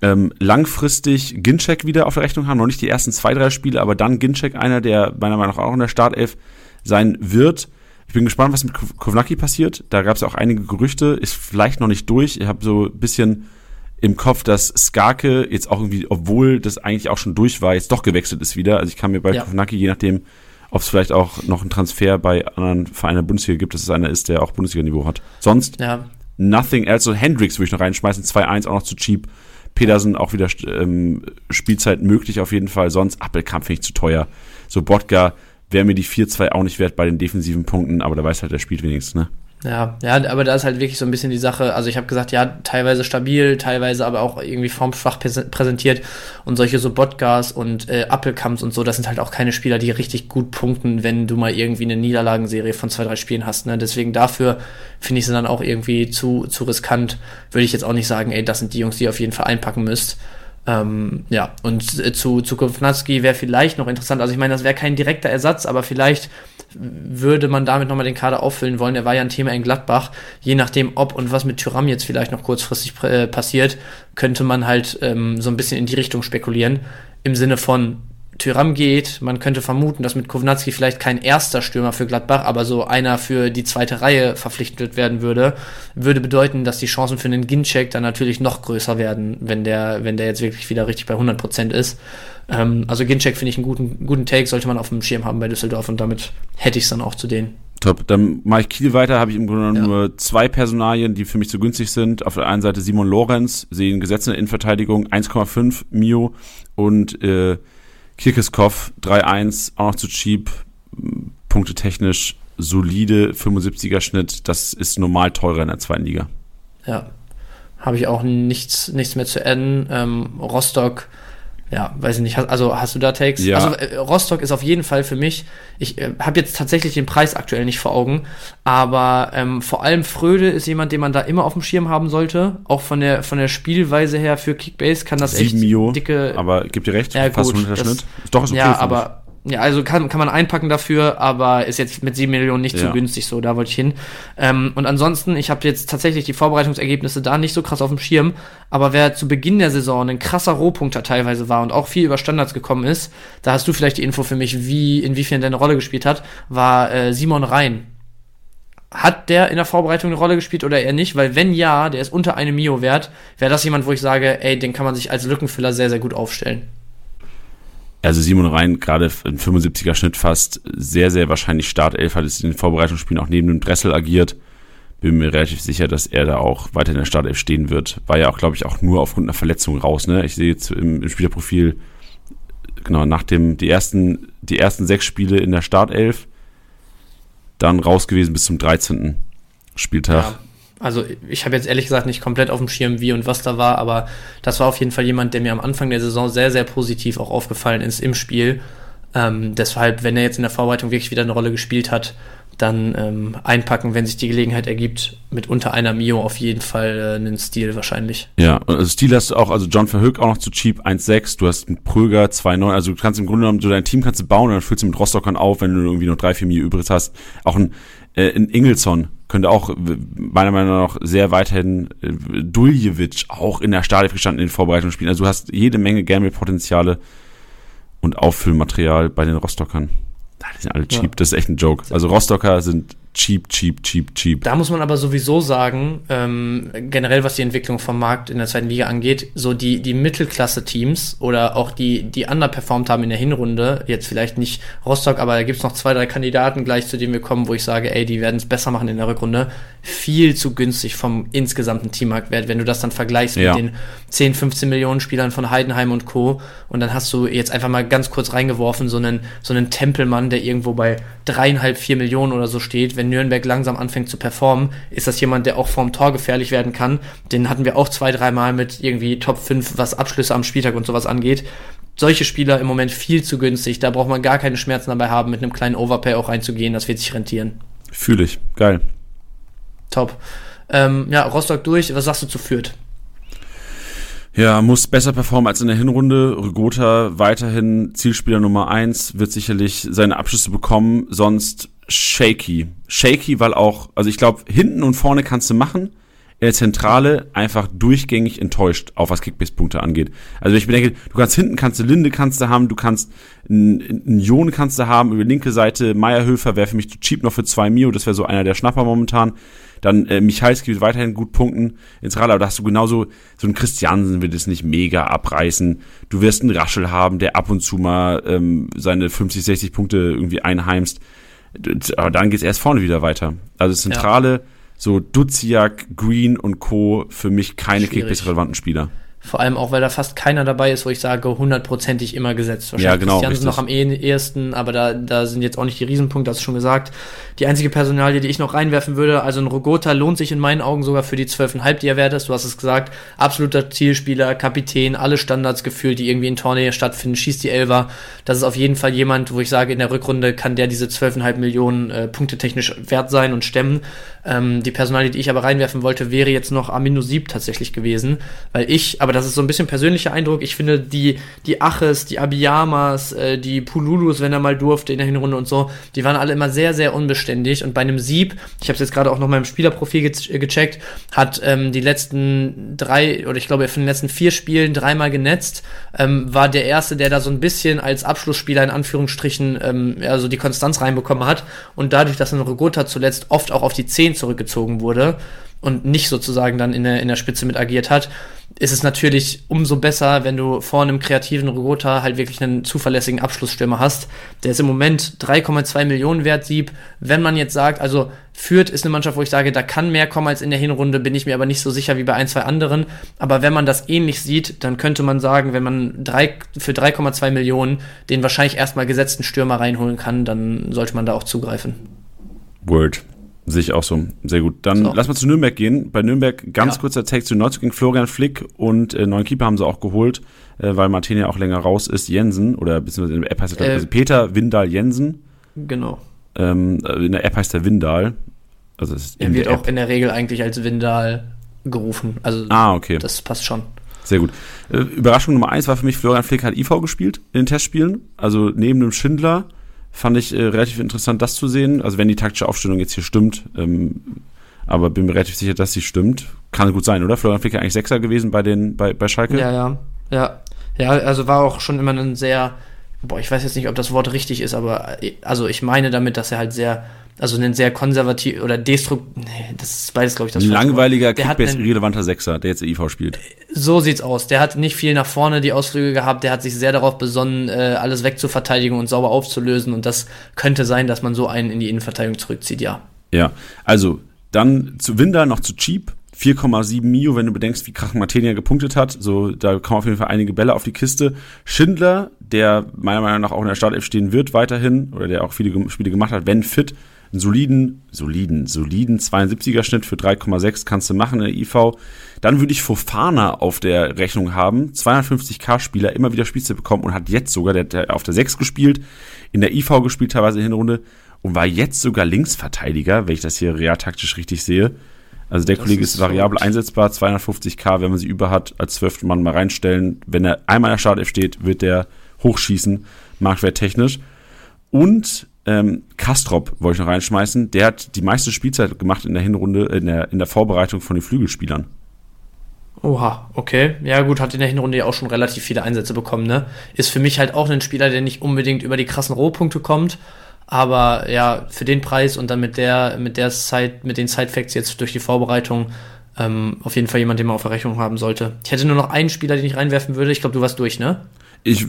Ähm, langfristig Ginczek wieder auf der Rechnung haben, noch nicht die ersten zwei, drei Spiele, aber dann Ginczek einer, der meiner Meinung nach auch in der Startelf sein wird. Ich bin gespannt, was mit Ko- Kovnacki passiert. Da gab es auch einige Gerüchte, ist vielleicht noch nicht durch. Ich habe so ein bisschen im Kopf, dass Skarke jetzt auch irgendwie, obwohl das eigentlich auch schon durch war, jetzt doch gewechselt ist wieder. Also ich kann mir bei Ja. Kovnacki, je nachdem, ob es vielleicht auch noch einen Transfer bei anderen Vereinen der Bundesliga gibt, dass es einer ist, der auch Bundesliga-Niveau hat. Sonst Ja, nothing else. So Hendricks würde ich noch reinschmeißen, 2-1 auch noch zu cheap. Pedersen auch wieder ähm, Spielzeit möglich auf jeden Fall. Sonst Appelkamp finde ich zu teuer. So Bodka wäre mir die 4-2 auch nicht wert bei den defensiven Punkten, aber der weiß halt, der spielt wenigstens, ne? Ja, ja, aber da ist halt wirklich so ein bisschen die Sache. Also ich habe gesagt, ja, teilweise stabil, teilweise aber auch irgendwie formschwach präse- präsentiert und solche so Botgas und äh, Appelkamps und so, das sind halt auch keine Spieler, die richtig gut punkten, wenn du mal irgendwie eine Niederlagenserie von zwei, drei Spielen hast. Ne? Deswegen dafür finde ich sie dann auch irgendwie zu, zu riskant. Würde ich jetzt auch nicht sagen, ey, das sind die Jungs, die ihr auf jeden Fall einpacken müsst. Ähm, ja, und äh, zu, zu Kovnatski wäre vielleicht noch interessant. Also ich meine, das wäre kein direkter Ersatz, aber vielleicht würde man damit nochmal den Kader auffüllen wollen. Er war ja ein Thema in Gladbach. Je nachdem, ob und was mit Tyram jetzt vielleicht noch kurzfristig äh, passiert, könnte man halt ähm, so ein bisschen in die Richtung spekulieren. Im Sinne von Tyram geht, man könnte vermuten, dass mit Kovnatski vielleicht kein erster Stürmer für Gladbach, aber so einer für die zweite Reihe verpflichtet werden würde, würde bedeuten, dass die Chancen für einen Ginczek dann natürlich noch größer werden, wenn der, wenn der jetzt wirklich wieder richtig bei 100% ist. Ähm, also Ginczek finde ich einen guten, guten Take, sollte man auf dem Schirm haben bei Düsseldorf und damit hätte ich es dann auch zu denen. Top. Dann mache ich Kiel weiter, habe ich im Grunde Ja. nur zwei Personalien, die für mich zu günstig sind. Auf der einen Seite Simon Lorenz, sehen Gesetze in der Innenverteidigung, 1,5 Mio und äh, Kirkeskov 3-1, auch noch zu cheap, Punkte technisch solide, 75er Schnitt, das ist normal teurer in der zweiten Liga. Ja. Habe ich auch nichts, nichts mehr zu adden. Ähm, Rostock, ja, weiß ich nicht. Also hast du da Takes? Ja. Also äh, Rostock ist auf jeden Fall für mich. Ich äh, habe jetzt tatsächlich den Preis aktuell nicht vor Augen, aber ähm, vor allem Fröde ist jemand, den man da immer auf dem Schirm haben sollte. Auch von der von der Spielweise her für Kickbase kann das echt 7 Mio, dicke. aber gibt dir recht, Ja, fast gut, 100er das- Schnitt. Ist doch ist okay ja, aber ja, also kann, kann man einpacken dafür, aber ist jetzt mit 7 Millionen nicht Ja. zu günstig, so, da wollte ich hin. Ähm, und ansonsten, ich habe jetzt tatsächlich die Vorbereitungsergebnisse da nicht so krass auf dem Schirm, aber wer zu Beginn der Saison ein krasser Rohpunkter teilweise war und auch viel über Standards gekommen ist, da hast du vielleicht die Info für mich, wie, inwiefern der eine Rolle gespielt hat, war äh, Simon Rhein. Hat der in der Vorbereitung eine Rolle gespielt oder eher nicht? Weil wenn ja, der ist unter einem Mio wert, wäre das jemand, wo ich sage, ey, den kann man sich als Lückenfüller sehr, sehr gut aufstellen. Also Simon Rhein, gerade ein 75er Schnitt fast, sehr, sehr wahrscheinlich Startelf, hat es in den Vorbereitungsspielen auch neben dem Dressel agiert. Bin mir relativ sicher, dass er da auch weiter in der Startelf stehen wird. War ja auch, glaube ich, auch nur aufgrund einer Verletzung raus. Ne? Ich sehe jetzt im, im Spielerprofil, genau, nach dem, die ersten, die ersten sechs Spiele in der Startelf, dann raus gewesen bis zum 13. Spieltag. Ja. Also ich habe jetzt ehrlich gesagt nicht komplett auf dem Schirm, wie und was da war, aber das war auf jeden Fall jemand, der mir am Anfang der Saison sehr, sehr positiv auch aufgefallen ist im Spiel. Ähm, deshalb, wenn er jetzt in der Vorbereitung wirklich wieder eine Rolle gespielt hat, dann ähm, einpacken, wenn sich die Gelegenheit ergibt. Mit unter einer Mio auf jeden Fall äh, einen Stil wahrscheinlich. Ja, also Stil hast du auch, also John Verhoek auch noch zu cheap, 1,6, du hast einen Pröger 2,9, also du kannst im Grunde genommen, so dein Team kannst du bauen und dann füllst du mit Rostockern auf, wenn du irgendwie nur 3, 4 Mio übrig hast. Auch ein, äh, ein Ingelsson könnte auch meiner Meinung nach sehr weiterhin äh, Duljevic auch in der Startelf gestanden in den Vorbereitungsspielen. Also du hast jede Menge Gamble-Potenziale und Auffüllmaterial bei den Rostockern. Die sind alle cheap, ja. das ist echt ein Joke. Also Rostocker sind cheap, cheap, cheap, cheap. Da muss man aber sowieso sagen, ähm, generell was die Entwicklung vom Markt in der zweiten Liga angeht, so die, die Mittelklasse-Teams oder auch die, die underperformed haben in der Hinrunde, jetzt vielleicht nicht Rostock, aber da gibt's noch zwei, drei Kandidaten gleich, zu denen wir kommen, wo ich sage, ey, die werden es besser machen in der Rückrunde. Viel zu günstig vom insgesamten Teammarktwert, wenn du das dann vergleichst ja. mit den 10, 15 Millionen Spielern von Heidenheim und Co. Und dann hast du jetzt einfach mal ganz kurz reingeworfen, so einen, so einen Tempelmann, der irgendwo bei dreieinhalb, vier Millionen oder so steht, wenn wenn Nürnberg langsam anfängt zu performen, ist das jemand, der auch vorm Tor gefährlich werden kann. Den hatten wir auch zwei, dreimal mit irgendwie Top 5, was Abschlüsse am Spieltag und sowas angeht. Solche Spieler im Moment viel zu günstig. Da braucht man gar keine Schmerzen dabei haben, mit einem kleinen Overpay auch reinzugehen. Das wird sich rentieren. Fühle ich. Geil. Top. Ähm, ja, Rostock durch. Was sagst du zu Fürth? Ja, muss besser performen als in der Hinrunde. Rogota weiterhin Zielspieler Nummer eins, wird sicherlich seine Abschlüsse bekommen, sonst shaky. Shaky, weil auch, also ich glaube, hinten und vorne kannst du machen. In der Zentrale einfach durchgängig enttäuscht, auch was Kickbase-Punkte angeht. Also ich bedenke, du kannst hinten kannst du Linde kannst du haben, du kannst einen Jon kannst du haben, über die linke Seite Meierhöfer wäre für mich zu cheap noch für zwei Mio, das wäre so einer der Schnapper momentan. Dann äh, Michalski wird weiterhin gut punkten in Zentrale, aber da hast du genauso, so ein Christiansen wird es nicht mega abreißen. Du wirst einen Raschel haben, der ab und zu mal ähm, seine 50, 60 Punkte irgendwie einheimst aber dann geht es erst vorne wieder weiter. Also Zentrale, ja. so Duziak, Green und Co. für mich keine Kickbase-relevanten Spieler. Vor allem auch, weil da fast keiner dabei ist, wo ich sage, hundertprozentig immer gesetzt. Wahrscheinlich ja, genau, Christiansen noch am ehesten, aber da, da sind jetzt auch nicht die Riesenpunkte, hast du schon gesagt. Die einzige Personalie, die ich noch reinwerfen würde, also ein Rogota lohnt sich in meinen Augen sogar für die 12,5, die er wert ist. Du hast es gesagt, absoluter Zielspieler, Kapitän, alle Standards gefühlt, die irgendwie in Tournee stattfinden, schießt die Elver. Das ist auf jeden Fall jemand, wo ich sage, in der Rückrunde kann der diese 12,5 Millionen äh, Punkte technisch wert sein und stemmen. Ähm, die Personalie, die ich aber reinwerfen wollte, wäre jetzt noch Amino Sieb tatsächlich gewesen, weil ich, aber das ist so ein bisschen persönlicher Eindruck, ich finde die, die Aches, die Abiyamas, äh, die Pululus, wenn er mal durfte in der Hinrunde und so, die waren alle immer sehr, sehr unbeständig. Und bei einem Sieb, ich habe es jetzt gerade auch noch mal im Spielerprofil ge gecheckt, hat ähm, die letzten drei, oder ich glaube von den letzten vier Spielen dreimal genetzt, ähm, war der Erste, der da so ein bisschen als Abschlussspieler in Anführungsstrichen ähm, also die Konstanz reinbekommen hat und dadurch, dass ein Rogota zuletzt oft auch auf die 10 zurückgezogen wurde und nicht sozusagen dann in der, in der Spitze mit agiert hat, ist es natürlich umso besser, wenn du vor einem kreativen Rogota halt wirklich einen zuverlässigen Abschlussstürmer hast. Der ist im Moment 3,2 Millionen wert, Sieb. Wenn man jetzt sagt, also Fürth ist eine Mannschaft, wo ich sage, da kann mehr kommen als in der Hinrunde, bin ich mir aber nicht so sicher wie bei ein, zwei anderen. Aber wenn man das ähnlich sieht, dann könnte man sagen, wenn man drei, für 3,2 Millionen den wahrscheinlich erstmal gesetzten Stürmer reinholen kann, dann sollte man da auch zugreifen. Word. Sehe ich auch so. Sehr gut. Dann so. lass mal zu Nürnberg gehen. Bei Nürnberg ganz ja. kurzer Text zu Neuzug gegen Florian Flick und äh, neuen Keeper haben sie auch geholt, äh, weil Martin ja auch länger raus ist. Jensen oder beziehungsweise in der App heißt er, äh, also Peter Windal Jensen. Genau. Ähm, in der App heißt er Windal. Also es er wird auch in der Regel eigentlich als Windal gerufen. Also ah, okay. das passt schon. Sehr gut. Äh, Überraschung Nummer eins war für mich, Florian Flick hat IV gespielt in den Testspielen. Also neben dem Schindler Fand ich äh, relativ interessant, das zu sehen. Also wenn die taktische Aufstellung jetzt hier stimmt, ähm, aber bin mir relativ sicher, dass sie stimmt. Kann gut sein, oder? Florian Flicker eigentlich Sechser gewesen bei den bei, bei Schalke? Ja, ja. Ja. Ja, also war auch schon immer ein sehr, boah, ich weiß jetzt nicht, ob das Wort richtig ist, aber äh, also ich meine damit, dass er halt sehr Also einen sehr konservativ oder destruktiv, nee, das ist beides, glaube ich, das Ein langweiliger, Kickbase-relevanter Sechser, der jetzt IV spielt. So sieht's aus. Der hat nicht viel nach vorne die Ausflüge gehabt. Der hat sich sehr darauf besonnen, äh, alles wegzuverteidigen und sauber aufzulösen. Und das könnte sein, dass man so einen in die Innenverteidigung zurückzieht, ja. Ja, also dann zu Winder noch zu cheap. 4,7 Mio, wenn du bedenkst, wie Krach Martenia gepunktet hat. So, da kommen auf jeden Fall einige Bälle auf die Kiste. Schindler, der meiner Meinung nach auch in der Startelf stehen wird weiterhin, oder der auch viele Spiele gemacht hat, wenn fit, einen soliden, soliden, soliden 72er Schnitt für 3,6 kannst du machen in der IV. Dann würde ich Fofana auf der Rechnung haben. 250k Spieler, immer wieder Spielzeit bekommen und hat jetzt sogar, der hat auf der 6 gespielt, in der IV gespielt teilweise in der Hinrunde und war jetzt sogar Linksverteidiger, wenn ich das hier realtaktisch richtig sehe. Also der Das Kollege ist ist variabel verrückt. einsetzbar, 250k, wenn man sie über hat, als zwölften Mann mal reinstellen. Wenn er einmal in der Startelf steht, wird der hochschießen, marktwerttechnisch. Und ähm, Kastrop wollte ich noch reinschmeißen. Der hat die meiste Spielzeit gemacht in der Hinrunde, in der, in der Vorbereitung von den Flügelspielern. Oha, okay. Ja, gut, hat in der Hinrunde ja auch schon relativ viele Einsätze bekommen, ne? Ist für mich halt auch ein Spieler, der nicht unbedingt über die krassen Rohpunkte kommt. Aber ja, für den Preis und dann mit der, mit der Zeit, mit den Side-Facts jetzt durch die Vorbereitung, ähm, auf jeden Fall jemand, den man auf der Rechnung haben sollte. Ich hätte nur noch einen Spieler, den ich reinwerfen würde. Ich glaube, du warst durch, ne? Ich, äh,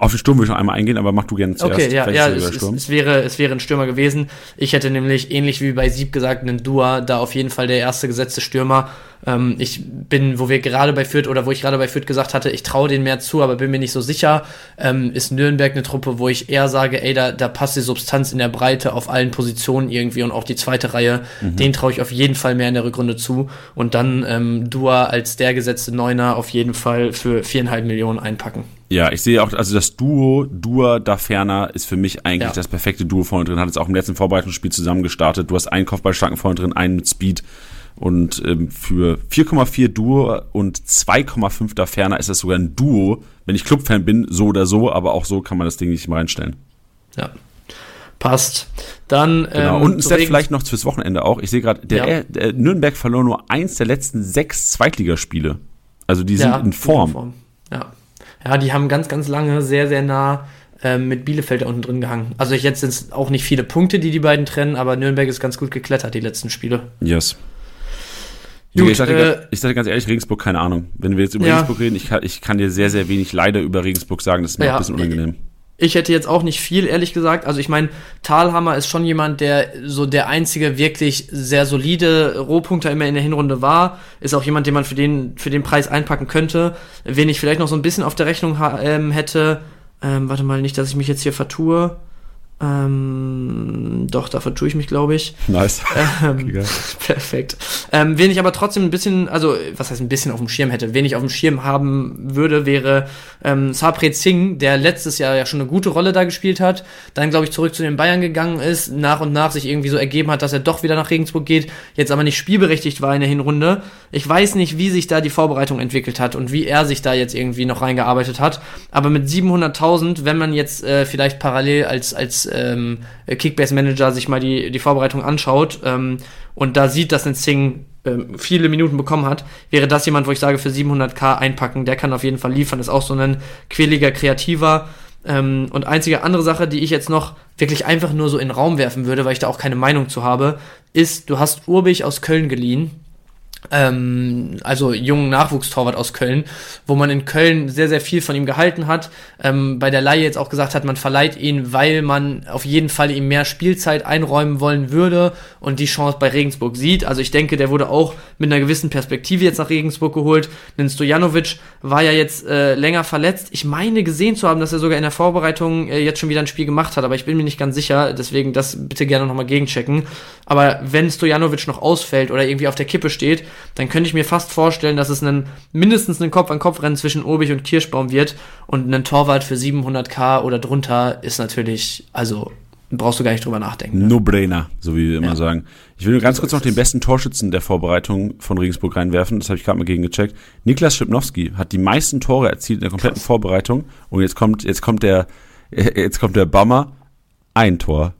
auf den Sturm will ich noch einmal eingehen, aber mach du gerne zuerst. Okay, ja, ja es, es, es, wäre, es wäre ein Stürmer gewesen. Ich hätte nämlich, ähnlich wie bei Sieb gesagt, einen Dua, da auf jeden Fall der erste gesetzte Stürmer. Ähm, ich bin, wo wir gerade bei Fürth oder wo ich gerade bei Fürth gesagt hatte, ich traue denen mehr zu, aber bin mir nicht so sicher, ähm, ist Nürnberg eine Truppe, wo ich eher sage, ey, da, da passt die Substanz in der Breite auf allen Positionen irgendwie und auch die zweite Reihe, den traue ich auf jeden Fall mehr in der Rückrunde zu. Und dann ähm, Dua als der gesetzte Neuner auf jeden Fall für viereinhalb Millionen einpacken. Ja, ich sehe auch, also das Duo, Dua da Ferner ist für mich eigentlich Ja. das perfekte Duo vorne drin. Hat jetzt auch im letzten Vorbereitungsspiel zusammen gestartet. Du hast einen Kopfballstarken vorne drin, einen mit Speed. Und ähm, für 4,4 Duo und 2,5 da Ferner ist das sogar ein Duo. Wenn ich Clubfan bin, so oder so, aber auch so kann man das Ding nicht mal reinstellen. Ja. Passt. Dann Genau. ähm, und ein Regen- vielleicht noch fürs Wochenende auch. Ich sehe gerade, der, Ja. der Nürnberg verlor nur eins der letzten sechs Zweitligaspiele. Also die sind Ja, in Form. Form. Ja. ja, die haben ganz, ganz lange sehr, sehr nah ähm, mit Bielefeld da unten drin gehangen. Also jetzt sind es auch nicht viele Punkte, die die beiden trennen, aber Nürnberg ist ganz gut geklettert die letzten Spiele. Yes. Gut, ich, sage, äh, ich sage ganz ehrlich, Regensburg, keine Ahnung. Wenn wir jetzt über Ja. Regensburg reden, ich kann, ich kann dir sehr, sehr wenig leider über Regensburg sagen. Das ist mir Ja. ein bisschen unangenehm. Ich hätte jetzt auch nicht viel, ehrlich gesagt. Also ich meine, Thalhammer ist schon jemand, der so der einzige wirklich sehr solide Rohpunkter immer in der Hinrunde war. Ist auch jemand, den man für den, für den Preis einpacken könnte. Wen ich vielleicht noch so ein bisschen auf der Rechnung ähm, hätte, ähm, warte mal, nicht, dass ich mich jetzt hier vertue. Ähm, doch, da vertue ich mich, glaube ich. Nice. <laughs> Ähm, perfekt. Ähm, wen ich aber trotzdem ein bisschen, also was heißt ein bisschen auf dem Schirm hätte, wen ich auf dem Schirm haben würde, wäre ähm, Sapret Singh, der letztes Jahr ja schon eine gute Rolle da gespielt hat, dann glaube ich zurück zu den Bayern gegangen ist, nach und nach sich irgendwie so ergeben hat, dass er doch wieder nach Regensburg geht, jetzt aber nicht spielberechtigt war in der Hinrunde. Ich weiß nicht, wie sich da die Vorbereitung entwickelt hat und wie er sich da jetzt irgendwie noch reingearbeitet hat, aber mit 700.000, wenn man jetzt äh, vielleicht parallel als als ähm, Kickbase-Manager sich mal die, die Vorbereitung anschaut ähm, und da sieht, dass ein Singh ähm, viele Minuten bekommen hat, wäre das jemand, wo ich sage, für 700k einpacken, der kann auf jeden Fall liefern, ist auch so ein quäliger Kreativer. Ähm, und einzige andere Sache, die ich jetzt noch wirklich einfach nur so in den Raum werfen würde, weil ich da auch keine Meinung zu habe, ist, du hast Urbich aus Köln geliehen, ähm, also jungen Nachwuchstorwart aus Köln, wo man in Köln sehr, sehr viel von ihm gehalten hat. Ähm, bei der Laie jetzt auch gesagt hat, man verleiht ihn, weil man auf jeden Fall ihm mehr Spielzeit einräumen wollen würde und die Chance bei Regensburg sieht. Also ich denke, der wurde auch mit einer gewissen Perspektive jetzt nach Regensburg geholt. Denn Stojanovic war ja jetzt äh, länger verletzt. Ich meine gesehen zu haben, dass er sogar in der Vorbereitung äh, jetzt schon wieder ein Spiel gemacht hat, aber ich bin mir nicht ganz sicher. Deswegen das bitte gerne nochmal gegenchecken. Aber wenn Stojanovic noch ausfällt oder irgendwie auf der Kippe steht, dann könnte ich mir fast vorstellen, dass es einen, mindestens ein Kopf-an-Kopf-Rennen zwischen Urbich und Kirschbaum wird und ein Torwart für 700k oder drunter ist natürlich, also brauchst du gar nicht drüber nachdenken. Ne? No-brainer, so wie wir immer Ja. sagen. Ich will nur ganz So kurz noch den es. besten Torschützen der Vorbereitung von Regensburg reinwerfen. Das habe ich gerade mal gegen gecheckt. Niklas Schipnowski hat die meisten Tore erzielt in der kompletten Krass. Vorbereitung. Und jetzt kommt, jetzt kommt der, <laughs> jetzt kommt der Bummer. Ein Tor.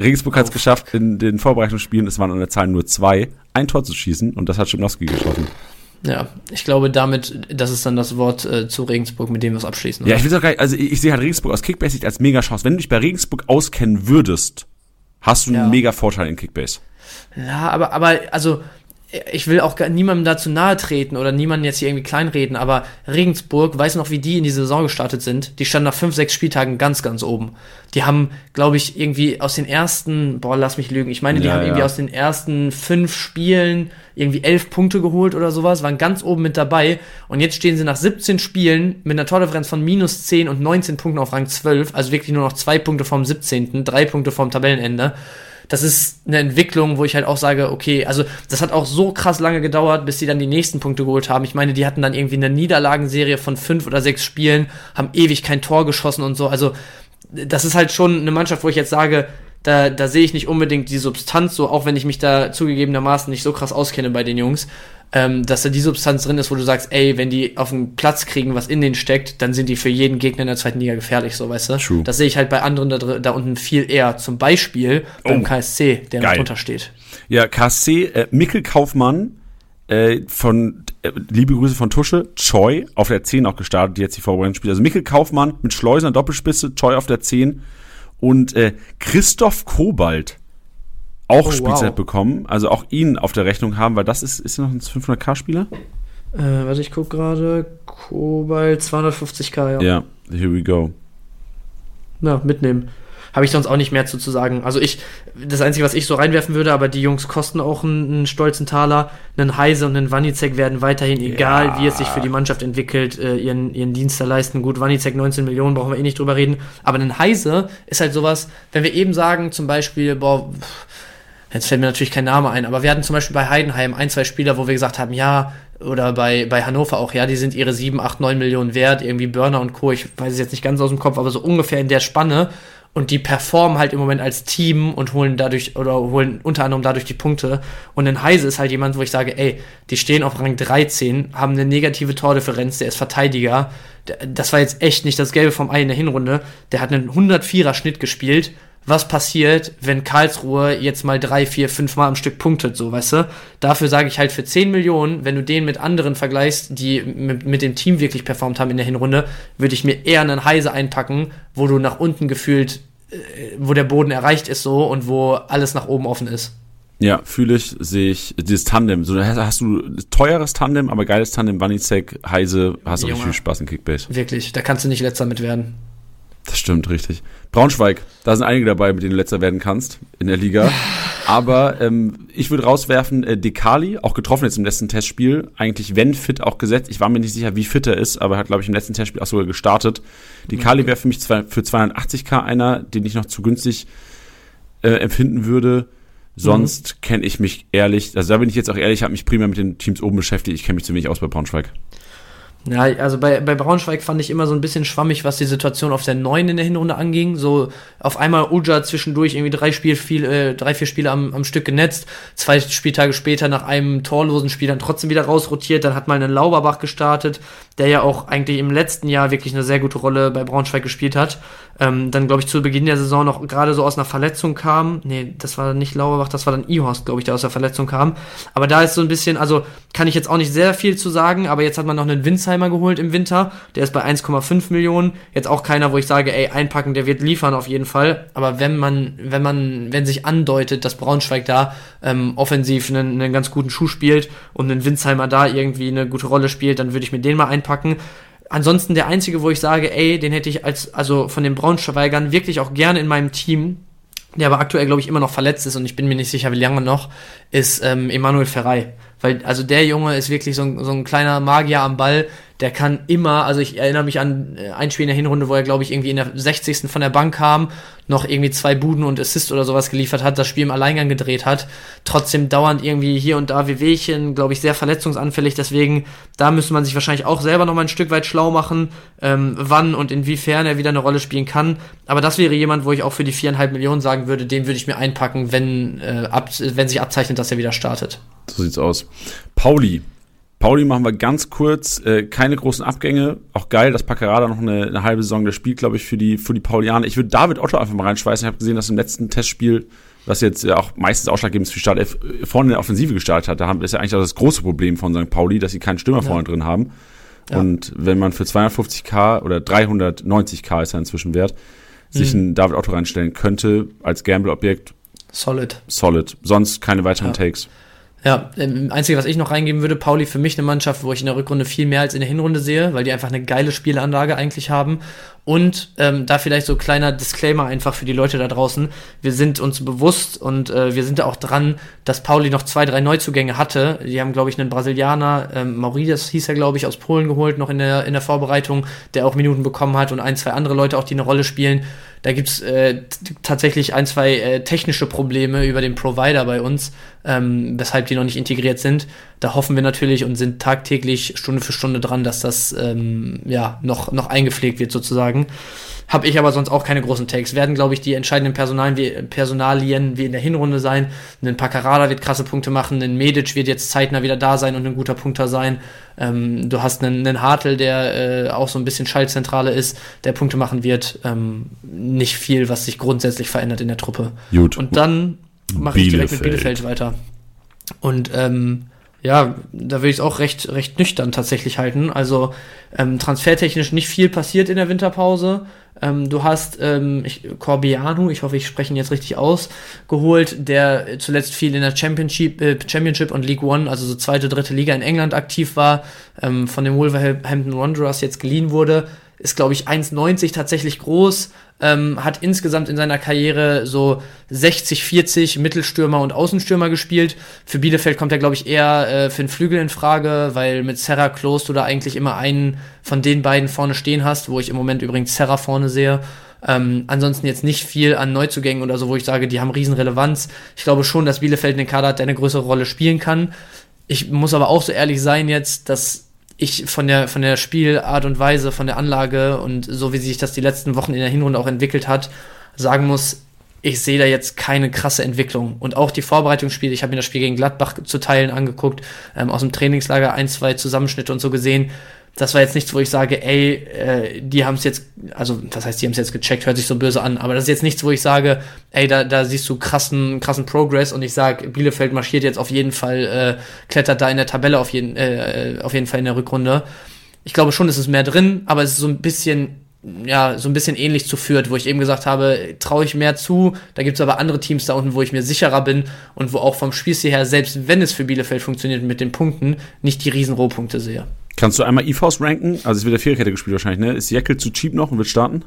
Regensburg hat es Auf. geschafft, in den Vorbereitungsspielen, es waren an der Zahl nur zwei, ein Tor zu schießen. Und das hat Schipnowski geschaffen. Ja, ich glaube damit, das ist dann das Wort äh, zu Regensburg, mit dem wir es abschließen. Ja, oder? ich will auch gar nicht, also ich, ich sehe halt Regensburg aus Kickbase als mega Chance. Wenn du dich bei Regensburg auskennen würdest, hast du Ja. einen mega Vorteil in Kickbase. Ja, aber, aber, also, ich will auch niemandem dazu nahe treten oder niemanden jetzt hier irgendwie kleinreden, aber Regensburg, weiß noch, wie die in die Saison gestartet sind. Die standen nach fünf, sechs Spieltagen ganz, ganz oben. Die haben, glaube ich, irgendwie aus den ersten, boah, lass mich lügen, ich meine, die Ja, haben irgendwie ja. aus den ersten fünf Spielen irgendwie elf Punkte geholt oder sowas, waren ganz oben mit dabei. Und jetzt stehen sie nach 17 Spielen mit einer Tordifferenz von minus 10 und 19 Punkten auf Rang 12, also wirklich nur noch zwei Punkte vom 17., drei Punkte vom Tabellenende das ist eine Entwicklung, wo ich halt auch sage, okay, also das hat auch so krass lange gedauert, bis sie dann die nächsten Punkte geholt haben. Ich meine, die hatten dann irgendwie eine Niederlagenserie von fünf oder sechs Spielen, haben ewig kein Tor geschossen und so. Also das ist halt schon eine Mannschaft, wo ich jetzt sage, da, da sehe ich nicht unbedingt die Substanz so, auch wenn ich mich da zugegebenermaßen nicht so krass auskenne bei den Jungs, ähm, dass da die Substanz drin ist, wo du sagst, ey, wenn die auf den Platz kriegen, was in denen steckt, dann sind die für jeden Gegner in der zweiten Liga gefährlich, so weißt du. True. Das sehe ich halt bei anderen da, da unten viel eher. Zum Beispiel beim Oh. KSC, der noch Geil. drunter steht. Ja, KSC, äh, Mikkel Kaufmann, äh, von, äh, liebe Grüße von Tusche, Choi auf der 10 auch gestartet, die jetzt die Vorbereitung spielt. Also Mikkel Kaufmann mit Schleuser Doppelspitze, Choi auf der 10 und äh, Christoph Kobalt auch Oh, Spielzeit wow. bekommen, also auch ihn auf der Rechnung haben, weil das ist, ist noch ein 500k-Spieler? Äh, warte, ich guck gerade. Kobalt 250k, ja. Ja, here we go. Ja, mitnehmen. Habe ich sonst auch nicht mehr zu, zu sagen. Also ich, das Einzige, was ich so reinwerfen würde, aber die Jungs kosten auch einen, einen stolzen Taler. Einen Heise und einen Wanizek werden weiterhin, egal Ja. wie es sich für die Mannschaft entwickelt, äh, ihren, ihren Dienst da leisten. Gut, Wanizek 19 Millionen, brauchen wir eh nicht drüber reden. Aber ein Heise ist halt sowas, wenn wir eben sagen, zum Beispiel, boah, Jetzt fällt mir natürlich kein Name ein, aber wir hatten zum Beispiel bei Heidenheim ein, zwei Spieler, wo wir gesagt haben, ja, oder bei, bei Hannover auch, ja, die sind ihre 7, 8, 9 Millionen wert, irgendwie Burner und Co., ich weiß es jetzt nicht ganz aus dem Kopf, aber so ungefähr in der Spanne und die performen halt im Moment als Team und holen dadurch, oder holen unter anderem dadurch die Punkte. Und ein Heise ist halt jemand, wo ich sage, ey, die stehen auf Rang 13, haben eine negative Tordifferenz, der ist Verteidiger, das war jetzt echt nicht das Gelbe vom Ei in der Hinrunde, der hat einen 104er Schnitt gespielt, was passiert, wenn Karlsruhe jetzt mal drei, vier, fünf Mal am Stück punktet, so, weißt du? Dafür sage ich halt für 10 Millionen, wenn du den mit anderen vergleichst, die mit, mit dem Team wirklich performt haben in der Hinrunde, würde ich mir eher einen Heise einpacken, wo du nach unten gefühlt, äh, wo der Boden erreicht ist so und wo alles nach oben offen ist. Ja, fühle ich, sehe ich, dieses Tandem. So, hast, du teures Tandem, aber geiles Tandem, Wanizek, Heise, hast du richtig viel Spaß in Kickbase. Wirklich, da kannst du nicht letzter mit werden. Das stimmt, richtig. Braunschweig, da sind einige dabei, mit denen du letzter werden kannst in der Liga. Aber ähm, ich würde rauswerfen, äh, Dekali, auch getroffen jetzt im letzten Testspiel, eigentlich wenn fit auch gesetzt. Ich war mir nicht sicher, wie fit er ist, aber er hat, glaube ich, im letzten Testspiel auch sogar gestartet. Dekali wäre für mich zwei, für 280k einer, den ich noch zu günstig äh, empfinden würde. Sonst kenne ich mich ehrlich, also da bin ich jetzt auch ehrlich, ich habe mich primär mit den Teams oben beschäftigt. Ich kenne mich zu wenig aus bei Braunschweig. Ja, also bei, bei Braunschweig fand ich immer so ein bisschen schwammig, was die Situation auf der 9 in der Hinrunde anging. So auf einmal Uja zwischendurch irgendwie drei Spiel, viel, äh, drei, vier Spiele am, am Stück genetzt. Zwei Spieltage später nach einem torlosen Spiel dann trotzdem wieder rausrotiert. Dann hat mal einen Lauberbach gestartet, der ja auch eigentlich im letzten Jahr wirklich eine sehr gute Rolle bei Braunschweig gespielt hat. Ähm, dann, glaube ich, zu Beginn der Saison noch gerade so aus einer Verletzung kam. Nee, das war nicht Lauberbach, das war dann Ihorst, glaube ich, der aus der Verletzung kam. Aber da ist so ein bisschen, also kann ich jetzt auch nicht sehr viel zu sagen, aber jetzt hat man noch einen Winsheimer geholt im Winter. Der ist bei 1,5 Millionen. Jetzt auch keiner, wo ich sage, ey, einpacken, der wird liefern auf jeden Fall. Aber wenn man, wenn man, wenn sich andeutet, dass Braunschweig da ähm, offensiv einen, einen ganz guten Schuh spielt und ein Winsheimer da irgendwie eine gute Rolle spielt, dann würde ich mir den mal einpacken. Ansonsten der einzige, wo ich sage, ey, den hätte ich als, also von den Braunschweigern wirklich auch gerne in meinem Team, der aber aktuell, glaube ich, immer noch verletzt ist und ich bin mir nicht sicher, wie lange noch, ist ähm, Emanuel Ferrei. Weil, also der Junge ist wirklich so ein, so ein kleiner Magier am Ball, der kann immer, also ich erinnere mich an äh, ein Spiel in der Hinrunde, wo er, glaube ich, irgendwie in der 60. von der Bank kam, noch irgendwie zwei Buden und Assist oder sowas geliefert hat, das Spiel im Alleingang gedreht hat, trotzdem dauernd irgendwie hier und da Wehwehchen, glaube ich, sehr verletzungsanfällig, deswegen, da müsste man sich wahrscheinlich auch selber noch mal ein Stück weit schlau machen, ähm, wann und inwiefern er wieder eine Rolle spielen kann, aber das wäre jemand, wo ich auch für die viereinhalb Millionen sagen würde, den würde ich mir einpacken, wenn, äh, ab, wenn sich abzeichnet, dass er wieder startet. So sieht's aus. Pauli. Pauli machen wir ganz kurz, äh, keine großen Abgänge. Auch geil, dass Paccarada noch eine, eine halbe Saison das spielt, glaube ich, für die, für die Paulianer. Ich würde David Otto einfach mal reinschweißen. Ich habe gesehen, dass im letzten Testspiel, was jetzt ja auch meistens ausschlaggebend ist für Start, äh, vorne in der Offensive gestartet hat. Da haben, ist ja eigentlich auch das große Problem von St. Pauli, dass sie keinen Stürmer Ja. vorne drin haben. Ja. Und wenn man für 250k oder 390k ist er inzwischen wert, sich Mhm. einen David Otto reinstellen könnte als Gamble-Objekt, Solid. Solid. Sonst keine weiteren Ja. Takes. Ja, ähm, einzige, was ich noch reingeben würde, Pauli für mich eine Mannschaft, wo ich in der Rückrunde viel mehr als in der Hinrunde sehe, weil die einfach eine geile Spielanlage eigentlich haben. Und ähm, da vielleicht so kleiner Disclaimer einfach für die Leute da draußen. Wir sind uns bewusst und äh, wir sind da auch dran, dass Pauli noch zwei, drei Neuzugänge hatte. Die haben, glaube ich, einen Brasilianer, ähm, Mauridas hieß er, glaube ich, aus Polen geholt, noch in der, in der Vorbereitung, der auch Minuten bekommen hat und ein, zwei andere Leute auch, die eine Rolle spielen. Da gibt's äh, t- tatsächlich ein, zwei äh, technische Probleme über den Provider bei uns, ähm, weshalb die noch nicht integriert sind. Da hoffen wir natürlich und sind tagtäglich Stunde für Stunde dran, dass das ähm, ja noch, noch eingepflegt wird sozusagen. Habe ich aber sonst auch keine großen Takes. Werden, glaube ich, die entscheidenden Personalien wie, Personalien wie in der Hinrunde sein. Ein Paccarada wird krasse Punkte machen, ein Medic wird jetzt zeitnah wieder da sein und ein guter Punkter sein. Ähm, du hast einen, einen Hartl, der äh, auch so ein bisschen Schaltzentrale ist, der Punkte machen wird. Ähm, nicht viel, was sich grundsätzlich verändert in der Truppe. Gut. Und dann mache ich direkt mit Bielefeld. Bielefeld weiter. Und ähm, ja, da würde ich es auch recht, recht nüchtern tatsächlich halten. Also ähm, transfertechnisch nicht viel passiert in der Winterpause. Ähm, du hast ähm, ich, Corbiano, ich hoffe, ich spreche ihn jetzt richtig aus, geholt, der zuletzt viel in der Championship, äh, Championship und League One, also so zweite, dritte Liga in England aktiv war, ähm, von den Wolverhampton Wanderers jetzt geliehen wurde. Ist, glaube ich, 1,90 tatsächlich groß, ähm, hat insgesamt in seiner Karriere so 60, 40 Mittelstürmer und Außenstürmer gespielt. Für Bielefeld kommt er, glaube ich, eher äh, für den Flügel in Frage, weil mit Serra Klos du da eigentlich immer einen von den beiden vorne stehen hast, wo ich im Moment übrigens Serra vorne sehe. Ähm, ansonsten jetzt nicht viel an Neuzugängen oder so, wo ich sage, die haben Riesenrelevanz. Ich glaube schon, dass Bielefeld einen Kader hat, der eine größere Rolle spielen kann. Ich muss aber auch so ehrlich sein jetzt, dass ich von der, von der Spielart und Weise, von der Anlage und so wie sich das die letzten Wochen in der Hinrunde auch entwickelt hat, sagen muss, ich sehe da jetzt keine krasse Entwicklung. Und auch die Vorbereitungsspiele, ich habe mir das Spiel gegen Gladbach zu Teilen angeguckt, ähm, aus dem Trainingslager ein, zwei Zusammenschnitte und so gesehen. Das war jetzt nichts, wo ich sage, ey, äh, die haben es jetzt, also das heißt, die haben es jetzt gecheckt, hört sich so böse an, aber das ist jetzt nichts, wo ich sage, ey, da, da siehst du krassen, krassen Progress und ich sage, Bielefeld marschiert jetzt auf jeden Fall, äh, klettert da in der Tabelle auf jeden, äh, auf jeden Fall in der Rückrunde. Ich glaube schon, es ist mehr drin, aber es ist so ein bisschen ja, so ein bisschen ähnlich zu Fürth, wo ich eben gesagt habe, traue ich mehr zu. Da gibt es aber andere Teams da unten, wo ich mir sicherer bin und wo auch vom Spielstil her, selbst wenn es für Bielefeld funktioniert mit den Punkten, nicht die riesen Rohpunkte sehe. Kannst du einmal IVs ranken? Also es wird der Viererkette gespielt wahrscheinlich, ne? Ist Jekyll zu cheap noch und wird starten?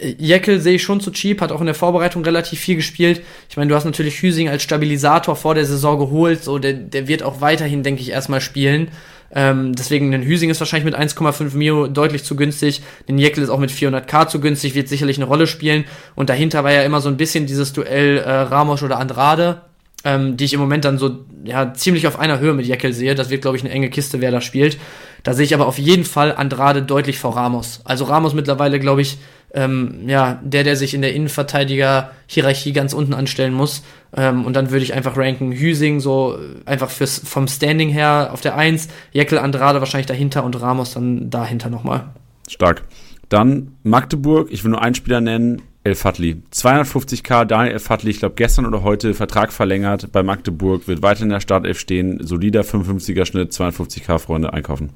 Jekyll sehe ich schon zu cheap, hat auch in der Vorbereitung relativ viel gespielt. Ich meine, du hast natürlich Hüsing als Stabilisator vor der Saison geholt, so der, der wird auch weiterhin, denke ich, erstmal spielen. Ähm, deswegen, den Hüsing ist wahrscheinlich mit 1,5 Mio deutlich zu günstig. Den Jekyll ist auch mit 400k zu günstig, wird sicherlich eine Rolle spielen. Und dahinter war ja immer so ein bisschen dieses Duell äh, Ramos oder Andrade, ähm, die ich im Moment dann so ja ziemlich auf einer Höhe mit Jekyll sehe. Das wird, glaube ich, eine enge Kiste, wer da spielt. Da sehe ich aber auf jeden Fall Andrade deutlich vor Ramos. Also Ramos mittlerweile, glaube ich, ähm, ja, der, der sich in der Innenverteidiger-Hierarchie ganz unten anstellen muss. Ähm, und dann würde ich einfach ranken Hüsing so äh, einfach fürs, vom Standing her auf der 1, Jekyll, Andrade wahrscheinlich dahinter und Ramos dann dahinter nochmal. Stark. Dann Magdeburg, ich will nur einen Spieler nennen, El Fatli. 250k, Daniel El Fatli, ich glaube gestern oder heute Vertrag verlängert bei Magdeburg, wird weiter in der Startelf stehen, solider 55er Schnitt, 250k Freunde einkaufen.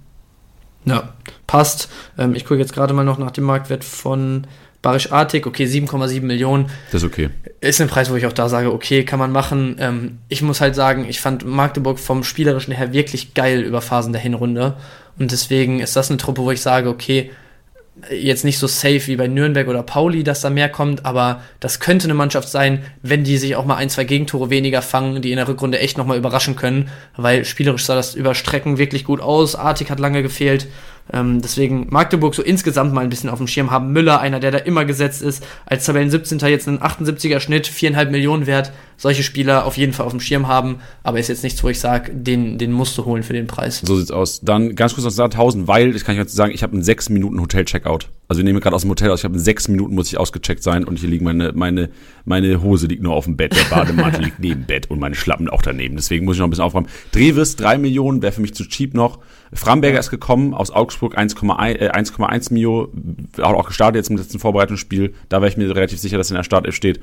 Ja, passt. Ähm, ich gucke jetzt gerade mal noch nach dem Marktwert von Barisch Artig. Okay, 7,7 Millionen. Das ist okay. Ist ein Preis, wo ich auch da sage, okay, kann man machen. Ähm, ich muss halt sagen, ich fand Magdeburg vom Spielerischen her wirklich geil über Phasen der Hinrunde. Und deswegen ist das eine Truppe, wo ich sage, okay, jetzt nicht so safe wie bei Nürnberg oder Pauli, dass da mehr kommt, aber das könnte eine Mannschaft sein, wenn die sich auch mal ein, zwei Gegentore weniger fangen, die in der Rückrunde echt nochmal überraschen können, weil spielerisch sah das über Strecken wirklich gut aus. Artig hat lange gefehlt. Ähm, deswegen Magdeburg so insgesamt mal ein bisschen auf dem Schirm haben. Müller, einer, der da immer gesetzt ist, als Tabellen 17. jetzt einen 78er Schnitt, viereinhalb Millionen wert. Solche Spieler auf jeden Fall auf dem Schirm haben, aber ist jetzt nichts, wo ich sage, den, den musst du holen für den Preis. So sieht's aus. Dann ganz kurz noch Sandhausen, weil, das kann ich jetzt sagen, ich habe einen 6 Minuten Hotel-Checkout. Also wir nehmen gerade aus dem Hotel aus, ich habe in 6 Minuten muss ich ausgecheckt sein und hier liegen meine, meine, meine Hose liegt nur auf dem Bett, der Bademantel <laughs> liegt neben dem Bett und meine Schlappen auch daneben. Deswegen muss ich noch ein bisschen aufräumen. Drevis, 3 Millionen, wäre für mich zu cheap noch. Framberger ist gekommen aus Augsburg, 1,1 äh, 1,1 Mio, hat auch gestartet jetzt im letzten Vorbereitungsspiel. Da wäre ich mir relativ sicher, dass er in der Startelf steht.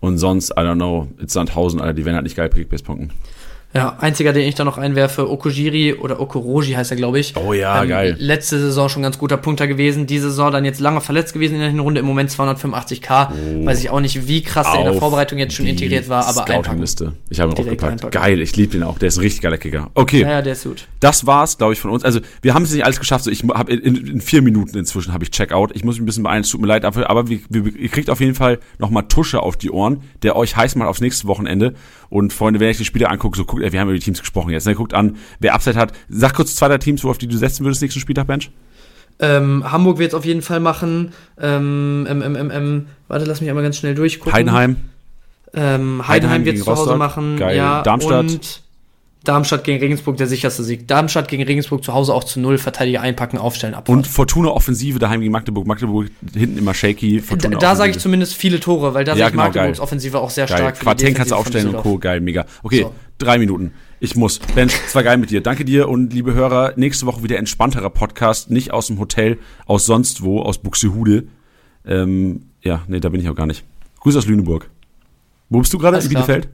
Und sonst, I don't know, it's Sandhausen, Alter, die werden halt nicht geil Kickbase-Punkten. Ja, einziger, den ich da noch einwerfe, Okojiri oder Okoroji heißt er, glaube ich. Oh ja, ähm, geil. Letzte Saison schon ganz guter Punkter gewesen. Diese Saison dann jetzt lange verletzt gewesen in der Hinrunde. Im Moment 285k. Oh. Weiß ich auch nicht, wie krass der in der Vorbereitung jetzt schon integriert war, aber Scouting-Liste. Ich habe ihn auch gepackt. Einpacken. Geil, ich liebe den auch. Der ist ein richtig geiler Kicker. Okay. Ja, ja, der ist gut. Das war's, glaube ich, von uns. Also, wir haben es nicht alles geschafft. So, ich habe in, in, vier Minuten inzwischen habe ich Checkout. Ich muss mich ein bisschen beeilen, es tut mir leid, aber, aber wir, wir, ihr kriegt auf jeden Fall nochmal Tusche auf die Ohren, der euch heiß macht aufs nächste Wochenende. Und Freunde, wenn ich die Spiele angucke, so guckt, ey, wir haben über die Teams gesprochen jetzt. Ne? Guckt an, wer Upside hat. Sag kurz zwei der Teams, wo auf die du setzen würdest nächsten Spieltag, Bench. Ähm, Hamburg wird es auf jeden Fall machen. Ähm, ähm, ähm, ähm, warte, lass mich einmal ganz schnell durchgucken. Heidenheim. Ähm, Heidenheim, Heidenheim wird es zu Hause machen. Geil. Ja, Darmstadt. Und Darmstadt gegen Regensburg der sicherste Sieg. Darmstadt gegen Regensburg zu Hause auch zu null, Verteidiger einpacken, aufstellen, abfahren. Und Fortuna Offensive daheim gegen Magdeburg. Magdeburg hinten immer shaky. Fortuna da, da sage ich zumindest viele Tore, weil da ja, genau, Magdeburgs geil. Offensive auch sehr geil. stark. Quartän kannst du aufstellen und Co. Geil, mega. Okay, so. Drei Minuten. Ich muss. Bench, es war geil mit dir. Danke dir und liebe Hörer, nächste Woche wieder entspannterer Podcast, nicht aus dem Hotel, aus sonst wo, aus Buxtehude. Ähm, ja, nee, da bin ich auch gar nicht. Grüße aus Lüneburg. Wo bist du gerade? In Bielefeld?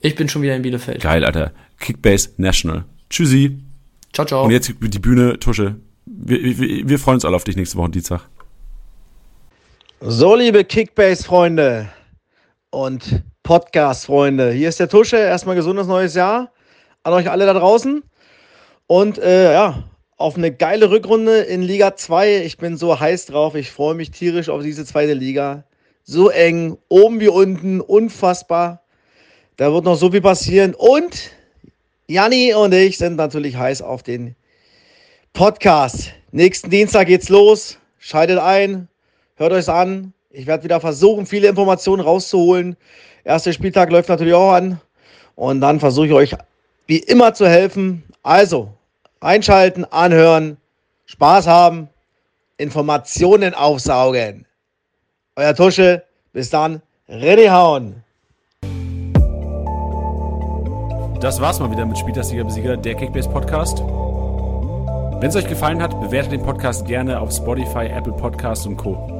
Ich bin schon wieder in Bielefeld. Geil, Alter. Kickbase National. Tschüssi. Ciao, ciao. Und jetzt die Bühne, Tusche. Wir, wir, wir freuen uns alle auf dich nächste Woche Dienstag. So, liebe Kickbase-Freunde und Podcast-Freunde, hier ist der Tusche. Erstmal gesundes neues Jahr an euch alle da draußen. Und äh, ja, auf eine geile Rückrunde in Liga 2. Ich bin so heiß drauf. Ich freue mich tierisch auf diese zweite Liga. So eng, oben wie unten, unfassbar. Da wird noch so viel passieren. Und Janni und ich sind natürlich heiß auf den Podcast. Nächsten Dienstag geht's los. Schaltet ein, hört euch an. Ich werde wieder versuchen, viele Informationen rauszuholen. Erster Spieltag läuft natürlich auch an. Und dann versuche ich euch wie immer zu helfen. Also, einschalten, anhören, Spaß haben, Informationen aufsaugen. Euer Tusche, bis dann, René Hauen. Das war's mal wieder mit Spieltagsliga Besieger, der Kickbase Podcast. Wenn es euch gefallen hat, bewertet den Podcast gerne auf Spotify, Apple Podcasts und Co.